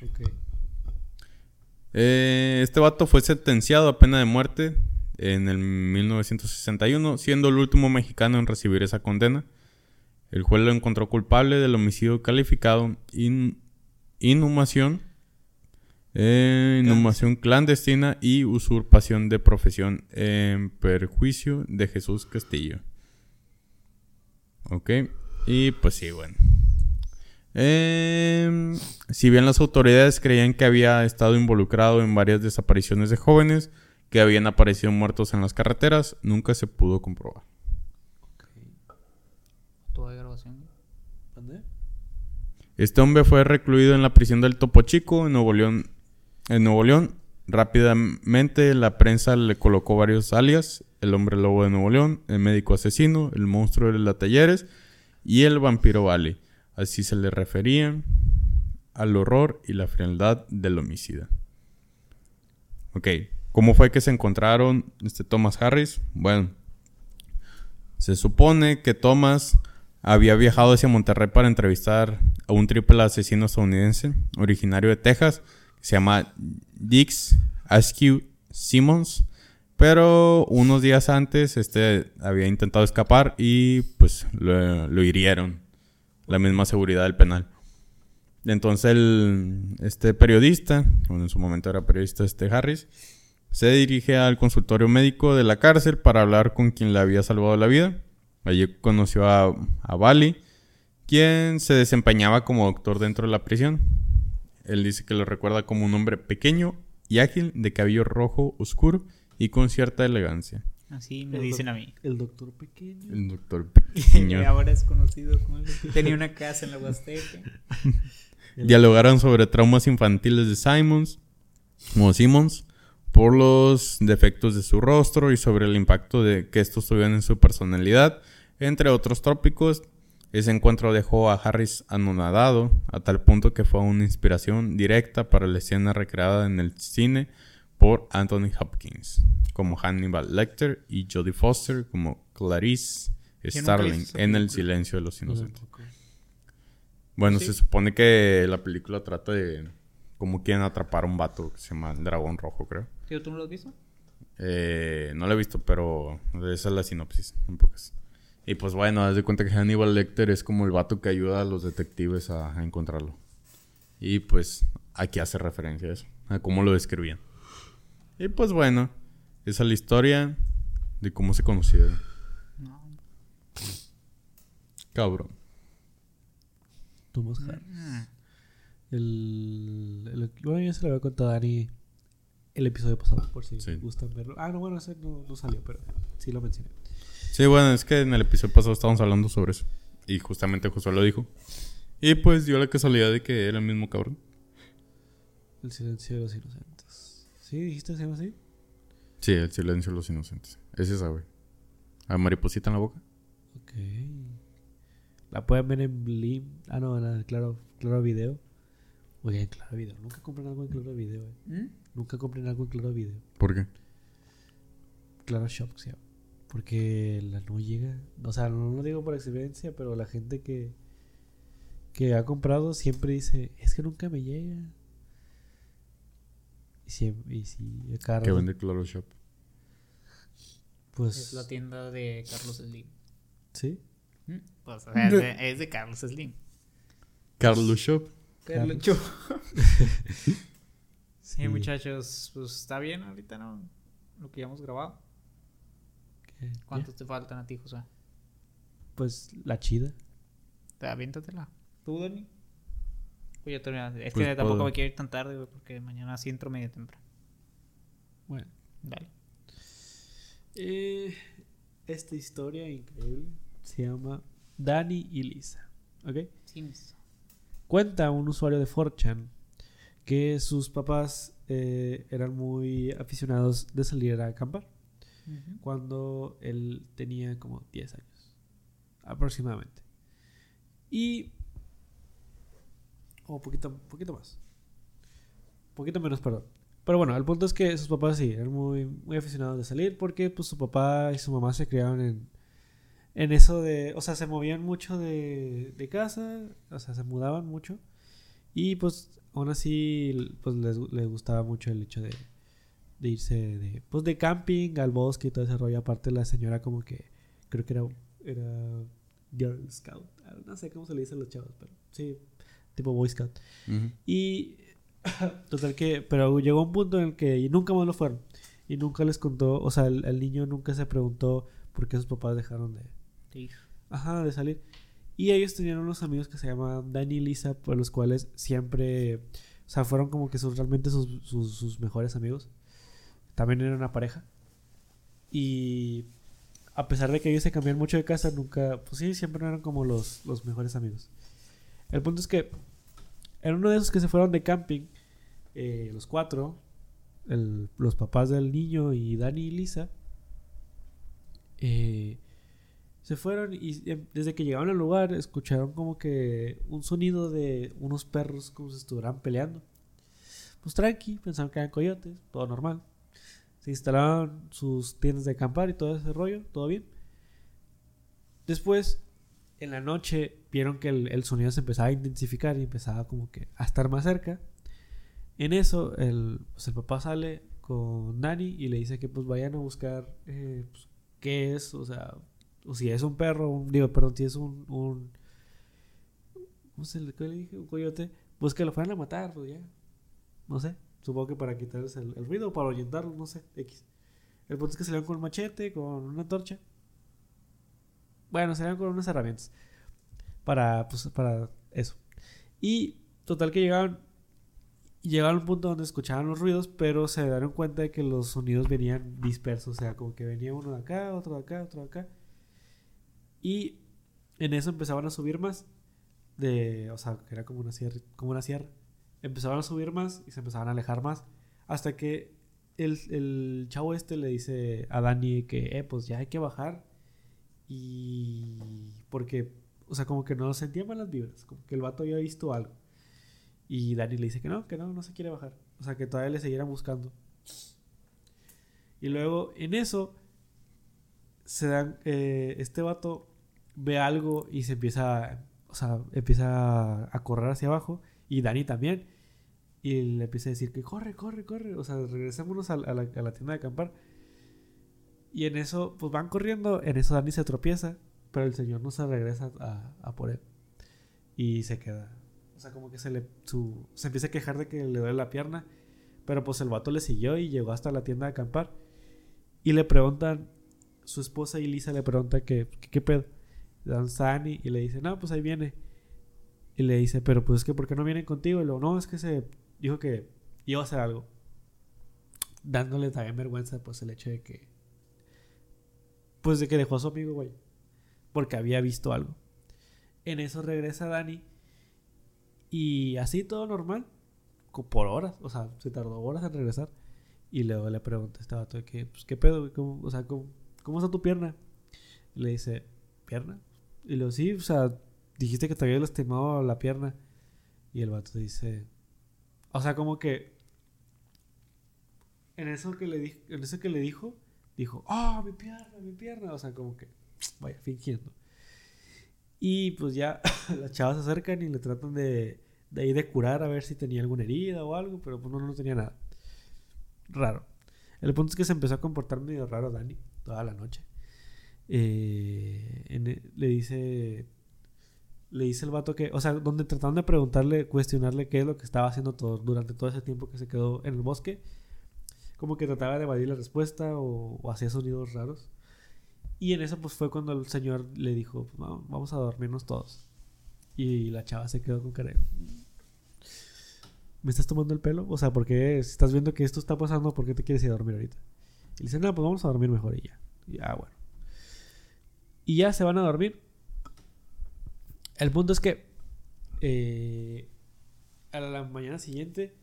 Ok. Eh, este vato fue sentenciado a pena de muerte en el 1961, siendo el último mexicano en recibir esa condena. El juez lo encontró culpable del homicidio calificado, in- inhumación, eh, inhumación clandestina y usurpación de profesión en perjuicio de Jesús Castillo. Ok, y pues sí, bueno. Em, si bien las autoridades creían que había estado involucrado en varias desapariciones de jóvenes que habían aparecido muertos en las carreteras, nunca se pudo comprobar. Toda grabación. ¿Dónde? Este hombre fue recluido en la prisión del Topo Chico en Nuevo León. En Nuevo León, rápidamente la prensa le colocó varios alias: el hombre lobo de Nuevo León, el médico asesino, el monstruo de la Talleres y el vampiro Valley. Así se le referían al horror y la frialdad del homicida. Ok, ¿cómo fue que se encontraron este Thomas Harris? Bueno, se supone que Thomas había viajado hacia Monterrey para entrevistar a un triple asesino estadounidense originario de Texas se llama Dix Askew Simmons. Pero unos días antes este había intentado escapar y pues lo, hirieron. La misma seguridad del penal. Entonces el, este periodista, en su momento era periodista este Harris, se dirige al consultorio médico de la cárcel para hablar con quien le había salvado la vida. Allí conoció a, a Bali, quien se desempeñaba como doctor dentro de la prisión. Él dice que lo recuerda como un hombre pequeño y ágil, de cabello rojo oscuro y con cierta elegancia. Así me El dicen a mí. El doctor pequeño. El doctor Y pequeño. ahora es conocido como el... Tenía una casa en la Huasteca. Dialogaron sobre traumas infantiles de Simons, como Simmons, por los defectos de su rostro y sobre el impacto de que estos tuvieron en su personalidad, entre otros tópicos. Ese encuentro dejó a Harris anonadado, a tal punto que fue una inspiración directa para la escena recreada en el cine por Anthony Hopkins, como Hannibal Lecter, y Jodie Foster como Clarice Starling en El silencio de los inocentes. Bueno, Sí. se supone que la película trata de cómo quieren atrapar a un vato que se llama el Dragón Rojo, creo. Tío, ¿tú no lo has visto? Eh, no la he visto, pero esa es la sinopsis, un pocas. Y pues bueno, haz de cuenta que Hannibal Lecter es como el vato que ayuda a los detectives a, a encontrarlo. Y pues aquí hace referencia a eso, a cómo lo describían. Y pues bueno, esa es la historia de cómo se conocieron. No. Cabrón. Thomas Harris. El, el- bueno, ya se lo había contado a Dani el episodio pasado, por si Sí. gustan verlo. Ah, no, bueno, ese no, no salió, pero sí lo mencioné. Sí, bueno, es que en el episodio pasado estábamos hablando sobre eso. Y justamente Josué lo dijo. Y pues dio la casualidad de que era el mismo cabrón. El silencio de los inocentes. ¿Sí? ¿Dijiste se llama así? Sí, el silencio de los inocentes. Es esa, güey. ¿A mariposita en la boca? Ok. La pueden ver en Blim. Ah, no, en el Claro, claro Video. Oye, en Claro Video. Nunca compren algo en Claro Video, eh. ¿Mm? Nunca compren algo en Claro Video. ¿Por qué? Claro Shop se llama. Porque la no llega. O sea, no lo digo por experiencia, pero la gente que, que ha comprado siempre dice: Es que nunca me llega. Y siempre, y si a cada Que vende Claro Shop. Pues. Es la tienda de Carlos Slim. Sí. ¿Mm? Pues, o sea, es, de, es de Carlos Slim. Carlos Shop. Carlos. Sí, muchachos, pues está bien ahorita, ¿no? Lo que ya hemos grabado. ¿Qué? ¿Cuántos te faltan a ti, José? Pues la chida. Te aviéntatela. ¿Tú, Dani? Pues ya terminaste. Es Pues que tampoco puedo. me quiero ir tan tarde, güey, porque mañana sí entro medio temprano. Bueno. Dale. Eh, esta historia increíble se llama Dani y Lisa. ¿Ok? Sims. Cuenta un usuario de 4chan que sus papás eh, eran muy aficionados de salir a acampar cuando él tenía como 10 años aproximadamente. Y... O un poquito, poquito más. poquito menos, perdón. Pero bueno, el punto es que sus papás sí, eran muy, muy aficionados de salir porque pues su papá y su mamá se criaron en, en eso de, o sea, se movían mucho de, de casa, o sea, se mudaban mucho y pues aún así pues les, les gustaba mucho el hecho de, de irse de, pues de camping al bosque y todo ese rollo. Aparte la señora como que creo que era, era Girl Scout, Ah, no sé cómo se le dice a los chavos, pero sí, tipo Boy Scout. Y total que, pero llegó un punto en el que nunca más lo fueron. Y nunca les contó, o sea, el, el niño nunca se preguntó por qué sus papás dejaron de, Sí. ajá, de salir. Y ellos tenían unos amigos que se llamaban Dani y Lisa, por los cuales siempre, o sea, fueron como que sus, realmente sus, sus, sus mejores amigos. También eran una pareja. Y a pesar de que ellos se cambiaron mucho de casa, nunca, pues sí, siempre eran como los, los mejores amigos. El punto es que en uno de esos que se fueron de camping, eh, los cuatro, el- los papás del niño y Dani y Lisa, eh, se fueron y eh, desde que llegaron al lugar escucharon como que un sonido de unos perros como si estuvieran peleando. Pues tranqui, pensaron que eran coyotes, todo normal. Se instalaron sus tiendas de acampar y todo ese rollo, todo bien. Después, en la noche, vieron que el, el sonido se empezaba a intensificar y empezaba como que a estar más cerca. En eso, el, pues el papá sale con Dani y le dice que pues vayan a buscar eh, pues, qué es, o sea, o si es un perro, un, digo, perdón, si es un, un ¿cómo se le, qué le dije? Un coyote, pues que lo fueran a matar, pues ya, no sé, supongo que para quitarles el, el ruido para ahuyentarlo, no sé, X. El punto es que salieron con un machete, con una torcha. Bueno, salieron con unas herramientas para, pues, para eso. Y total que llegaron, llegaron a un punto donde escuchaban los ruidos, pero se dieron cuenta de que los sonidos venían dispersos, o sea, como que venía uno de acá, otro de acá, otro de acá. Y en eso empezaban a subir más, de, o sea, que era como una sierra, como una sierra. Empezaban a subir más y se empezaban a alejar más, hasta que el, el chavo este le dice a Dani que, eh, pues ya hay que bajar. Y porque, o sea, como que no sentía malas vibras, como que el vato había visto algo. Y Dani le dice que no, que no, no se quiere bajar. O sea, que todavía le siguieran buscando. Y luego, en eso, se dan, eh, este vato ve algo y se empieza, o sea, empieza a correr hacia abajo y Dani también. Y le empieza a decir que corre, corre, corre. O sea, regresémonos a, la, a la tienda de acampar. Y en eso, pues van corriendo. En eso Dani se tropieza. Pero el señor no se regresa a, a por él. Y se queda. O sea, como que se le. Su, se empieza a quejar de que le duele la pierna. Pero pues el vato le siguió y llegó hasta la tienda de acampar. Y le preguntan. Su esposa y Lisa le pregunta que, qué pedo. Dan Sani y le dice, no, pues ahí viene. Y le dice, pero pues es que ¿por qué no vienen contigo? Y luego, no, es que se dijo que iba a hacer algo. Dándole también vergüenza, pues el hecho de que. Pues de que dejó a su amigo, güey. Porque había visto algo. En eso regresa Dani. Y así todo normal. Por horas. O sea, se tardó horas en regresar. Y luego le pregunta a este vato de que, pues, ¿qué pedo? güey? ¿Cómo, o sea, ¿cómo, ¿cómo está tu pierna? Y le dice, ¿pierna? Y le digo, sí, o sea, dijiste que te había lastimado la pierna. Y el vato dice, o sea, como que en eso que le dijo, en eso que le dijo, dijo, "Ah, mi pierna, mi pierna", o sea, como que vaya fingiendo. Y pues ya las chavas se acercan y le tratan de de ahí de curar a ver si tenía alguna herida o algo, pero pues no, no tenía nada. Raro. El punto es que se empezó a comportar medio raro Dani toda la noche. Eh, en- le dice le dice el vato que, o sea, donde trataron de preguntarle, cuestionarle qué es lo que estaba haciendo todo, durante todo ese tiempo que se quedó en el bosque, como que trataba de evadir la respuesta o, o hacía sonidos raros. Y en eso pues fue cuando el señor le dijo, "Pues, "No, vamos a dormirnos todos. Y la chava se quedó con cara. ¿Me estás tomando el pelo? O sea, ¿por qué si estás viendo que esto está pasando? ¿Por qué te quieres ir a dormir ahorita? Y le dice, no, pues vamos a dormir mejor y ya. Y, ah, bueno. Y ya se van a dormir. El punto es que eh, a la mañana siguiente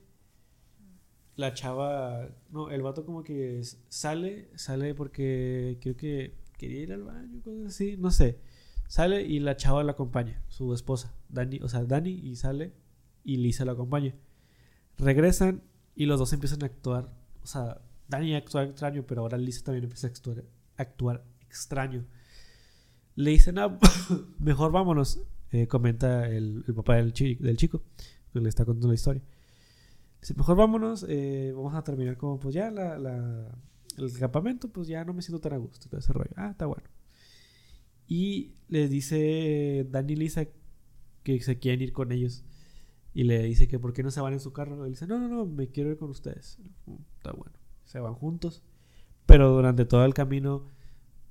la chava, no, el vato como que sale, sale porque creo que quería ir al baño, cosas así, no sé. Sale y la chava la acompaña, su esposa, Dani, o sea, Dani y sale y Lisa la acompaña. Regresan y los dos empiezan a actuar, o sea, Dani actúa extraño, pero ahora Lisa también empieza a actuar, actuar extraño. Le dicen, ah, mejor vámonos, eh, comenta el, el papá del, chi- del chico, que le está contando la historia. Dice, mejor vámonos, eh, vamos a terminar como, pues ya la, la- el campamento, pues ya no me siento tan a gusto, todo ese rollo. Ah, está bueno. Y le dice Dani y Lisa que se quieren ir con ellos. Y le dice que por qué no se van en su carro. Y dice, no, no, no, me quiero ir con ustedes. "Mm, Está bueno. Se van juntos. Pero durante todo el camino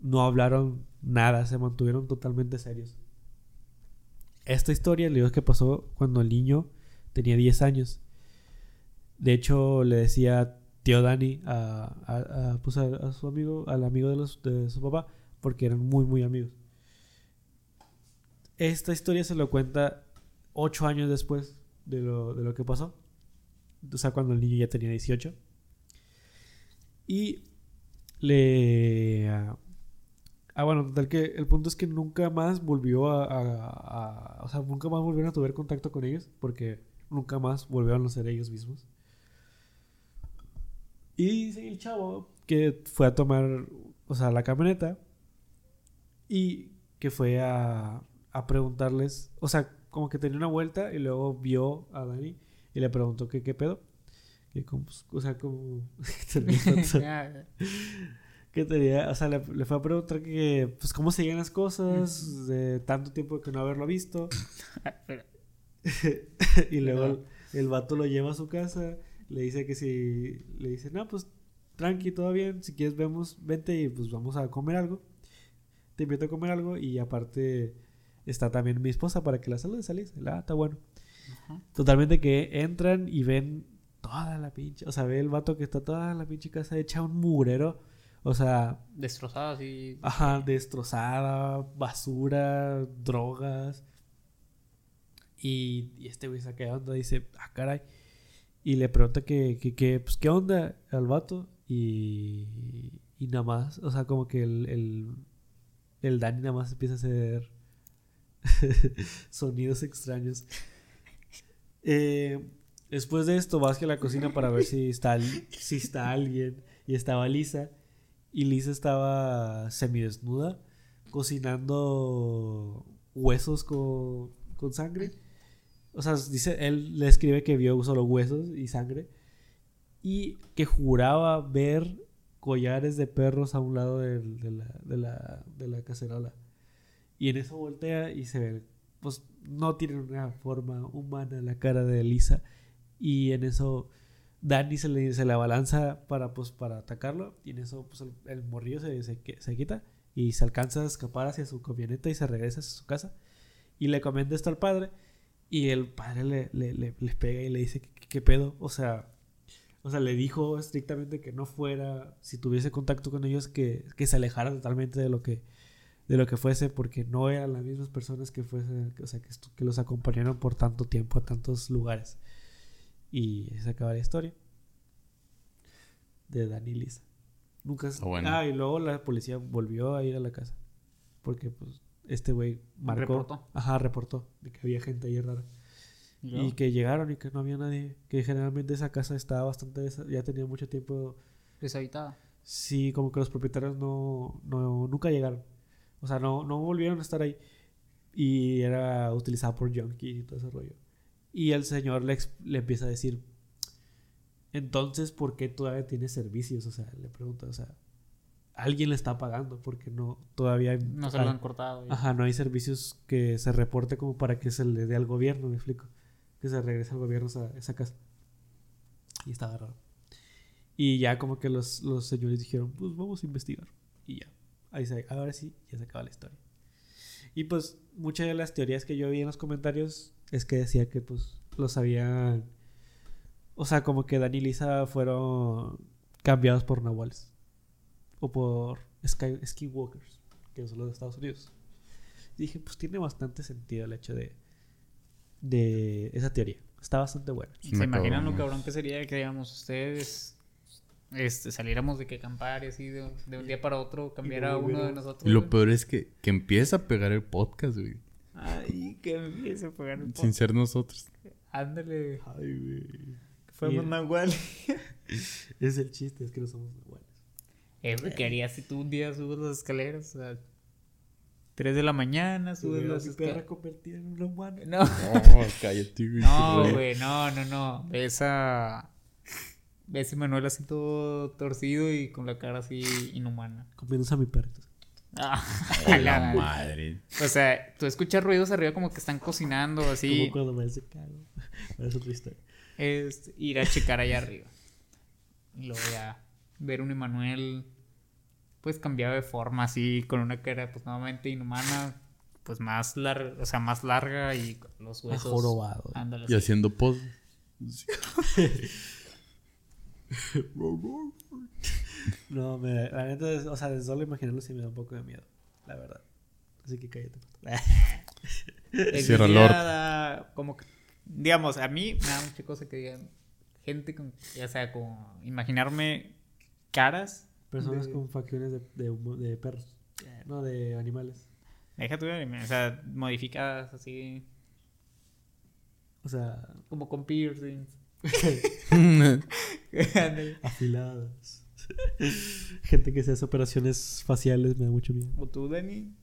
no hablaron nada, se mantuvieron totalmente serios. Esta historia le digo que pasó cuando el niño tenía 10 años. De hecho, le decía tío Dani pues, a- a su amigo, al amigo de, los, de su papá, porque eran muy, muy amigos. Esta historia se lo cuenta 8 años después de lo, de lo que pasó. O sea, cuando el niño ya tenía 18. Y le... ah, bueno, total que el punto es que nunca más volvió a, a- a- O sea, nunca más volvieron a tener contacto con ellos porque nunca más volvieron a ser ellos mismos. Y dice el chavo que fue a tomar, o sea, la camioneta y que fue a, a preguntarles, o sea, como que tenía una vuelta y luego vio a Dani y le preguntó que qué pedo. Que como, pues, o sea, como... Que tenía, o sea, le, le fue a preguntar que, pues, cómo seguían las cosas de tanto tiempo que no haberlo visto. y luego el, el vato lo lleva a su casa, le dice que si, le dice, no, pues, tranqui, todo bien, si quieres vemos, vente y pues vamos a comer algo. Te invito a comer algo y aparte está también mi esposa para que la saludes, salís. Ah, está bueno. Totalmente que entran y ven toda la pinche, o sea, ve el vato que está toda la pinche casa hecha un murero. O sea, Destrozado así. Ajá, destrozada, basura, drogas. Y, y este güey queda onda, dice, ah, caray. Y le pregunta que, que, que, pues, ¿qué onda al vato? Y, y nada más, o sea, como que el, el, el Dani nada más empieza a hacer sonidos extraños. Eh, después de esto vas que a la cocina para ver si está, si está alguien. Y estaba Lisa. Y Lisa estaba semidesnuda cocinando huesos con, con sangre. O sea, dice, él le escribe que vio solo huesos y sangre. Y que juraba ver collares de perros a un lado del- de, la, de, la, de la cacerola. Y en eso voltea y se ve, pues no tiene una forma humana la cara de Elisa. Y en eso Danny se le, se le abalanza para, pues, para atacarlo. Y en eso pues, el, morrillo se, se, se quita y se alcanza a escapar hacia su camioneta y se regresa hacia su casa. Y le comenta esto al padre. Y el padre le, le, le- pega y le dice, ¿qué, pedo? O sea, o sea, le dijo estrictamente que no fuera, si tuviese contacto con ellos, que, que se alejara totalmente de lo que, de lo que fuese, porque no eran las mismas personas que fuese, o sea, que, que los acompañaron por tanto tiempo a tantos lugares. Y se acaba la historia de Dani y Lisa. Nunca se- Ah, bueno. Ah, y luego la policía volvió a ir a la casa. Porque pues este güey marcó. Reportó. Ajá, reportó de que había gente ahí rara. Y que llegaron y que no había nadie. Que generalmente esa casa estaba bastante. Ya tenía mucho tiempo. deshabitada. Sí, como que los propietarios no, no nunca llegaron. O sea, no, no volvieron a estar ahí. Y era utilizada por junkies y todo ese rollo. Y el señor le, le empieza a decir: Entonces, ¿por qué todavía tiene servicios? O sea, le pregunta, o sea, alguien le está pagando porque no todavía hay- No se lo han cortado. y- Ajá, no hay servicios que se reporte como para que se le dé al gobierno, me explico. Que se regrese al gobierno esa, esa casa. Y estaba raro. Y ya como que los, los señores dijeron, pues vamos a investigar. Y ya. Ahí se, ahora sí, ya se acaba la historia. Y pues muchas de las teorías que yo vi en los comentarios es que decía que pues los habían... O sea, como que Dani y Lisa fueron cambiados por nahuales. O por Sky, Skinwalkers, que son los de Estados Unidos. Y dije, pues tiene bastante sentido el hecho de, de esa teoría. Está bastante buena. ¿Se Me imaginan lo cabrón que sería que, digamos, ustedes este, saliéramos de que acampar y así de, de un día para otro cambiara no uno de nosotros? Y lo güey? peor es que, que empieza a pegar el podcast, güey. Ay, que empiece a pegar el Sin ser nosotros. Ándale, Ay, güey. fuimos Sí. Nahual. Es el chiste, es que no somos nahuales. Eh, ¿qué harías si tú un día subes las escaleras? O sea, 3 de la mañana, subes a las mi perra escaleras. convertida en un humano. No, Oh, cállate, güey. no, güey, no, no, no. Ves a. Ves a Manuel así todo torcido y con la cara así inhumana. Comiéndose a mi perrito. Ah, la madre. O sea, tú escuchas ruidos arriba como que están cocinando así. Como cuando me hace cago. Es otra historia. Es ir a checar allá arriba. Y luego ya ver un Emanuel pues cambiado de forma así, con una cara pues nuevamente inhumana, pues más larga, o sea, más larga y con los huesos. Jorobado. Ándale. Y así. haciendo pos. No, me, la neta, es- o sea, de solo imaginarlo sí me da un poco de miedo. La verdad. Así que cállate. Sierra Lord. como que, digamos, a mí me da mucha cosa que digan gente con, ya sea, como imaginarme caras. Personas de- con facciones de, de, perros. Eh, No, de animales. Deja tu o sea, modificadas así, O sea, como con piercings. Afiladas. Gente que se hace operaciones faciales me da mucho miedo. O tú, Dani.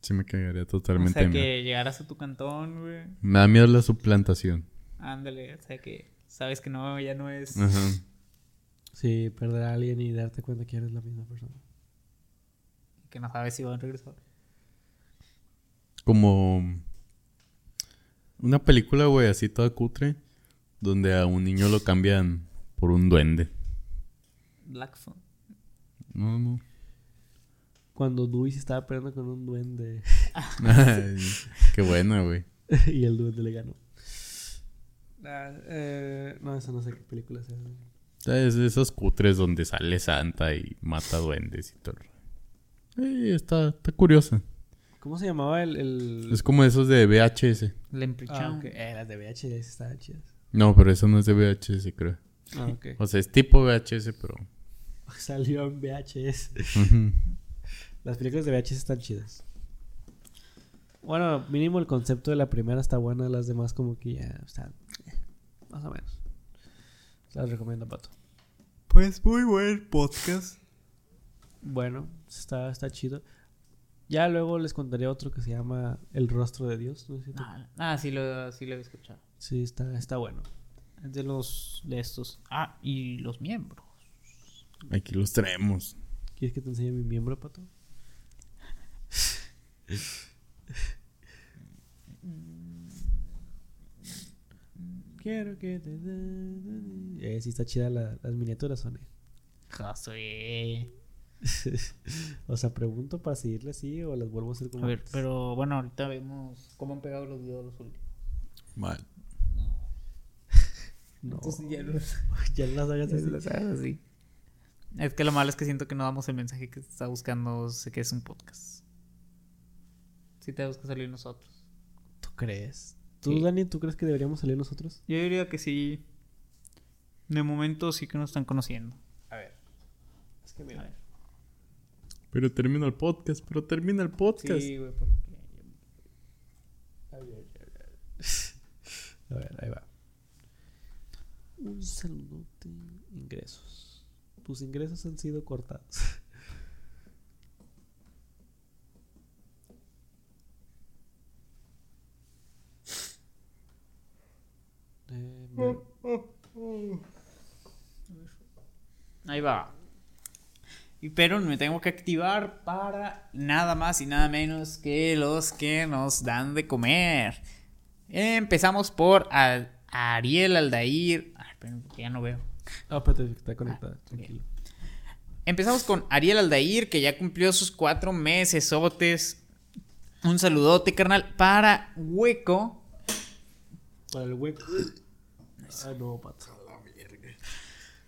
Sí me cagaría O totalmente sea, de miedo. que llegaras a tu cantón, güey. Me da miedo la suplantación. Ándale, o sea, que sabes que no, ya no es. Ajá. Sí, perder a alguien y darte cuenta que eres la misma persona. Que no sabes si van a regresar. Como una película, güey, así toda cutre, donde a un niño lo cambian por un duende. Black Phone. No, no. Cuando Dewey se estaba peleando con un duende Ay, qué buena, güey. y el duende le ganó. Ah, eh, no, esa no sé qué película sea. Es de esos cutres donde sale Santa y mata duendes y todo. Eh, está, está curiosa. ¿Cómo se llamaba el...? el... Es como esos de VHS. Ah, ok. Eh, las de VHS estaban chidas. No, pero eso no es de VHS, creo. Ah, ok. O sea, es tipo VHS, pero... Salió en VHS. Las películas de VHS están chidas. Bueno, mínimo el concepto de la primera está buena, las demás como que ya están eh, más o menos. Las recomiendo, Pato. Pues muy buen podcast. Bueno, está, está chido. Ya luego les contaré otro que se llama El rostro de Dios. No Ah, ah, sí lo, sí lo había escuchado. Sí, está, está bueno. Es de los de estos. Ah, y los miembros. Aquí los tenemos. ¿Quieres que te enseñe mi miembro, pato? Quiero que te... Eh, sí está chida la- las miniaturas, son. Josué. o sea, pregunto para seguirle así o las vuelvo a hacer como A ver, antes? pero bueno, ahorita vemos cómo han pegado los videos los últimos. Mal. No, Entonces ya los, ya las hagas ya así. los hagas así. Es que lo malo es que siento que no damos el mensaje que está buscando, sé que es un podcast. Sí tenemos que salir nosotros. ¿Tú crees? ¿Tú, Sí. Dani, tú crees que deberíamos salir nosotros? Yo diría que sí. De momento sí que nos están conociendo. A ver. Es que A mira. ver. Pero termina el podcast, pero termina el podcast. Sí, güey, porque... A ver, ahí va. Un saludote. Ingresos. Tus ingresos han sido cortados. Me- Ahí va. Pero me tengo que activar para nada más y nada menos que los que nos dan de comer. Empezamos por a- Ariel Aldair. Ay, ya no veo. Ah, está conectada. Ah, Tranquilo. Empezamos con Ariel Aldair, que ya cumplió sus cuatro meses. Un saludote, carnal, para Hueco. Para el hueco. Ah, no, pato.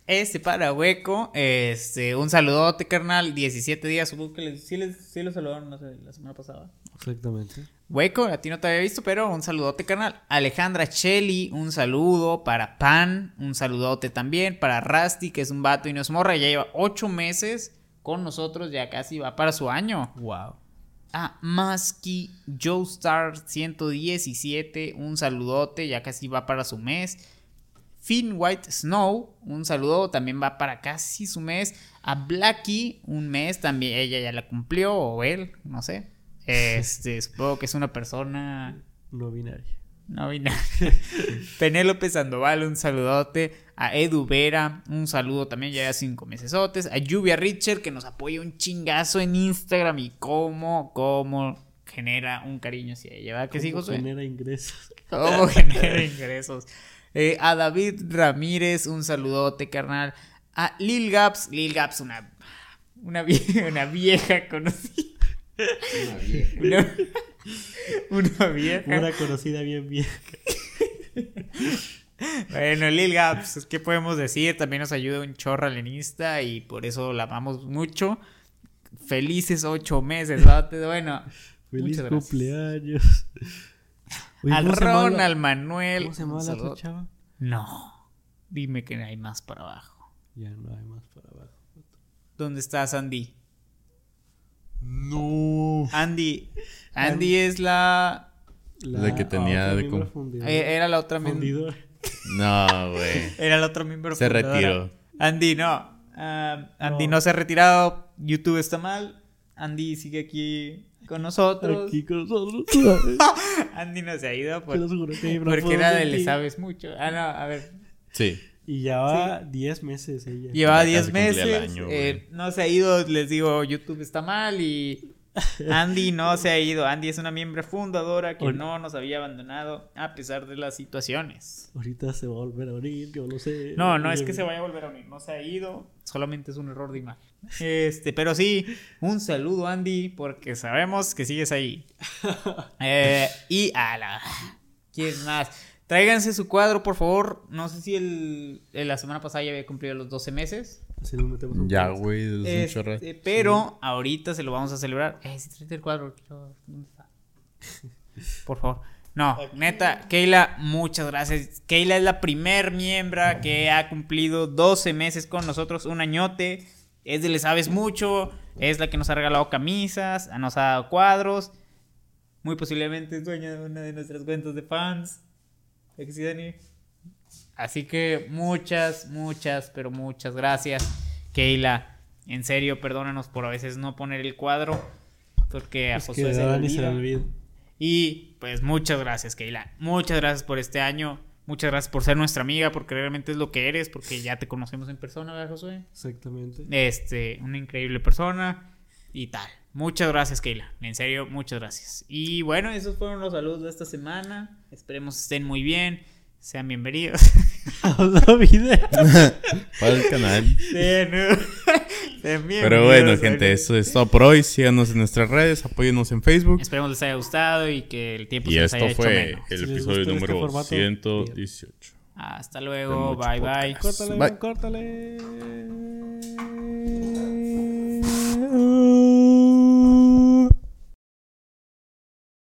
Este para Hueco. Este, un saludote, carnal. 17 días, supongo que les, sí, les, sí saludaron no sé, la semana pasada. Exactamente. Hueco, a ti no te había visto, pero un saludote, carnal. Alejandra Chelly, un saludo. Para Pan, un saludote también. Para Rusty, que es un vato y no es morra. Ya lleva 8 meses con nosotros, ya casi va para su año. Wow. A Masky Joestar 117, un saludote, ya casi va para su mes. Finn White Snow, un saludo, también va para casi su mes. A Blackie, un mes, también ella ya la cumplió, o él, no sé. Este, supongo que es una persona No binaria. no binaria. Penélope Sandoval, un saludote. A Edu Vera, un saludo también, ya cinco mesesotes. A Lluvia Richard, que nos apoya un chingazo en Instagram y cómo, cómo genera un cariño hacia ella. ¿Verdad sí, ¿Cómo Josué? genera ingresos. ¿Cómo genera ingresos? Eh, a David Ramírez, un saludote, carnal. A Lil Gaps, Lil Gaps, una, una, vieja, una vieja conocida. Una, una vieja. Una conocida bien bien. Bueno, Lil Gaps, ¿qué podemos decir? También nos ayuda un chorro al Insta y por eso la amamos mucho. Felices ocho meses, ¿vate? Bueno, Feliz muchas gracias. cumpleaños. Oye, Al ¿cómo se llama Ron, la- al Manuel. ¿Cómo se llama un la otra chava? No, dime que hay más para abajo. Ya no hay más para abajo. ¿Dónde estás, Andy? No. Andy. Andy es la. La que tenía otra de eh, Era la otra miembro. No, güey. Era el otro miembro. Se fundadora. retiró. Andy, no. Ah, Andy No. no se ha retirado. YouTube está mal. Andy sigue aquí con nosotros. Aquí con nosotros. Andy no se ha ido por- lo juro que no porque era de le sabes mucho. Ah, no, a ver. Sí. Y va 10 meses ella. Llevaba Ya 10 casi cumplía el meses. año, eh, no se ha ido. Les digo, YouTube está mal y. Andy no se ha ido. Andy es una miembro fundadora que no nos había abandonado a pesar de las situaciones. Ahorita se va a volver a unir, yo lo sé. No, no es que se vaya a volver a unir, no se ha ido, solamente es un error de imagen. Este, pero sí, un saludo Andy, porque sabemos que sigues ahí. Eh, y a la... ¿Quién más? Tráiganse su cuadro, por favor. No sé si el, el- la semana pasada ya había cumplido los 12 meses. Así nos metemos un Ya, güey. Es un Este, chorro. pero ahorita se lo vamos a celebrar. Eh, si tráete el cuadro. ¿Dónde está? Por favor. No, neta, Keila, muchas gracias. Keila es la primer miembra que ha cumplido 12 meses con nosotros, un añote. Es de Le Sabes Mucho, es la que nos ha regalado camisas, nos ha dado cuadros. Muy posiblemente es dueña de una de nuestras cuentas de fans. ¿Es que sí, Dani? Así que muchas, muchas, pero muchas gracias, Keila. En serio, perdónanos por a veces no poner el cuadro. Porque a Es Josué se a le Dani se le olvida. olvida. Y pues muchas gracias, Keila. Muchas gracias por este año. Muchas gracias por ser nuestra amiga, porque realmente es lo que eres, porque ya te conocemos en persona, ¿verdad, Josué? Exactamente. Este, una increíble persona y tal. Muchas gracias, Keila. En serio, muchas gracias. Y bueno, esos fueron los saludos de esta semana. Esperemos estén muy bien. Sean bienvenidos a otro video. Para el canal. De nuevo. Pero bueno, gente, eso es todo por Hoy. Síganos en nuestras redes, apóyennos en Facebook. Esperemos les haya gustado y que el tiempo se les haya hecho Y esto fue el episodio este número 118. Hasta luego, bye bye. Córtale, bye. córtale.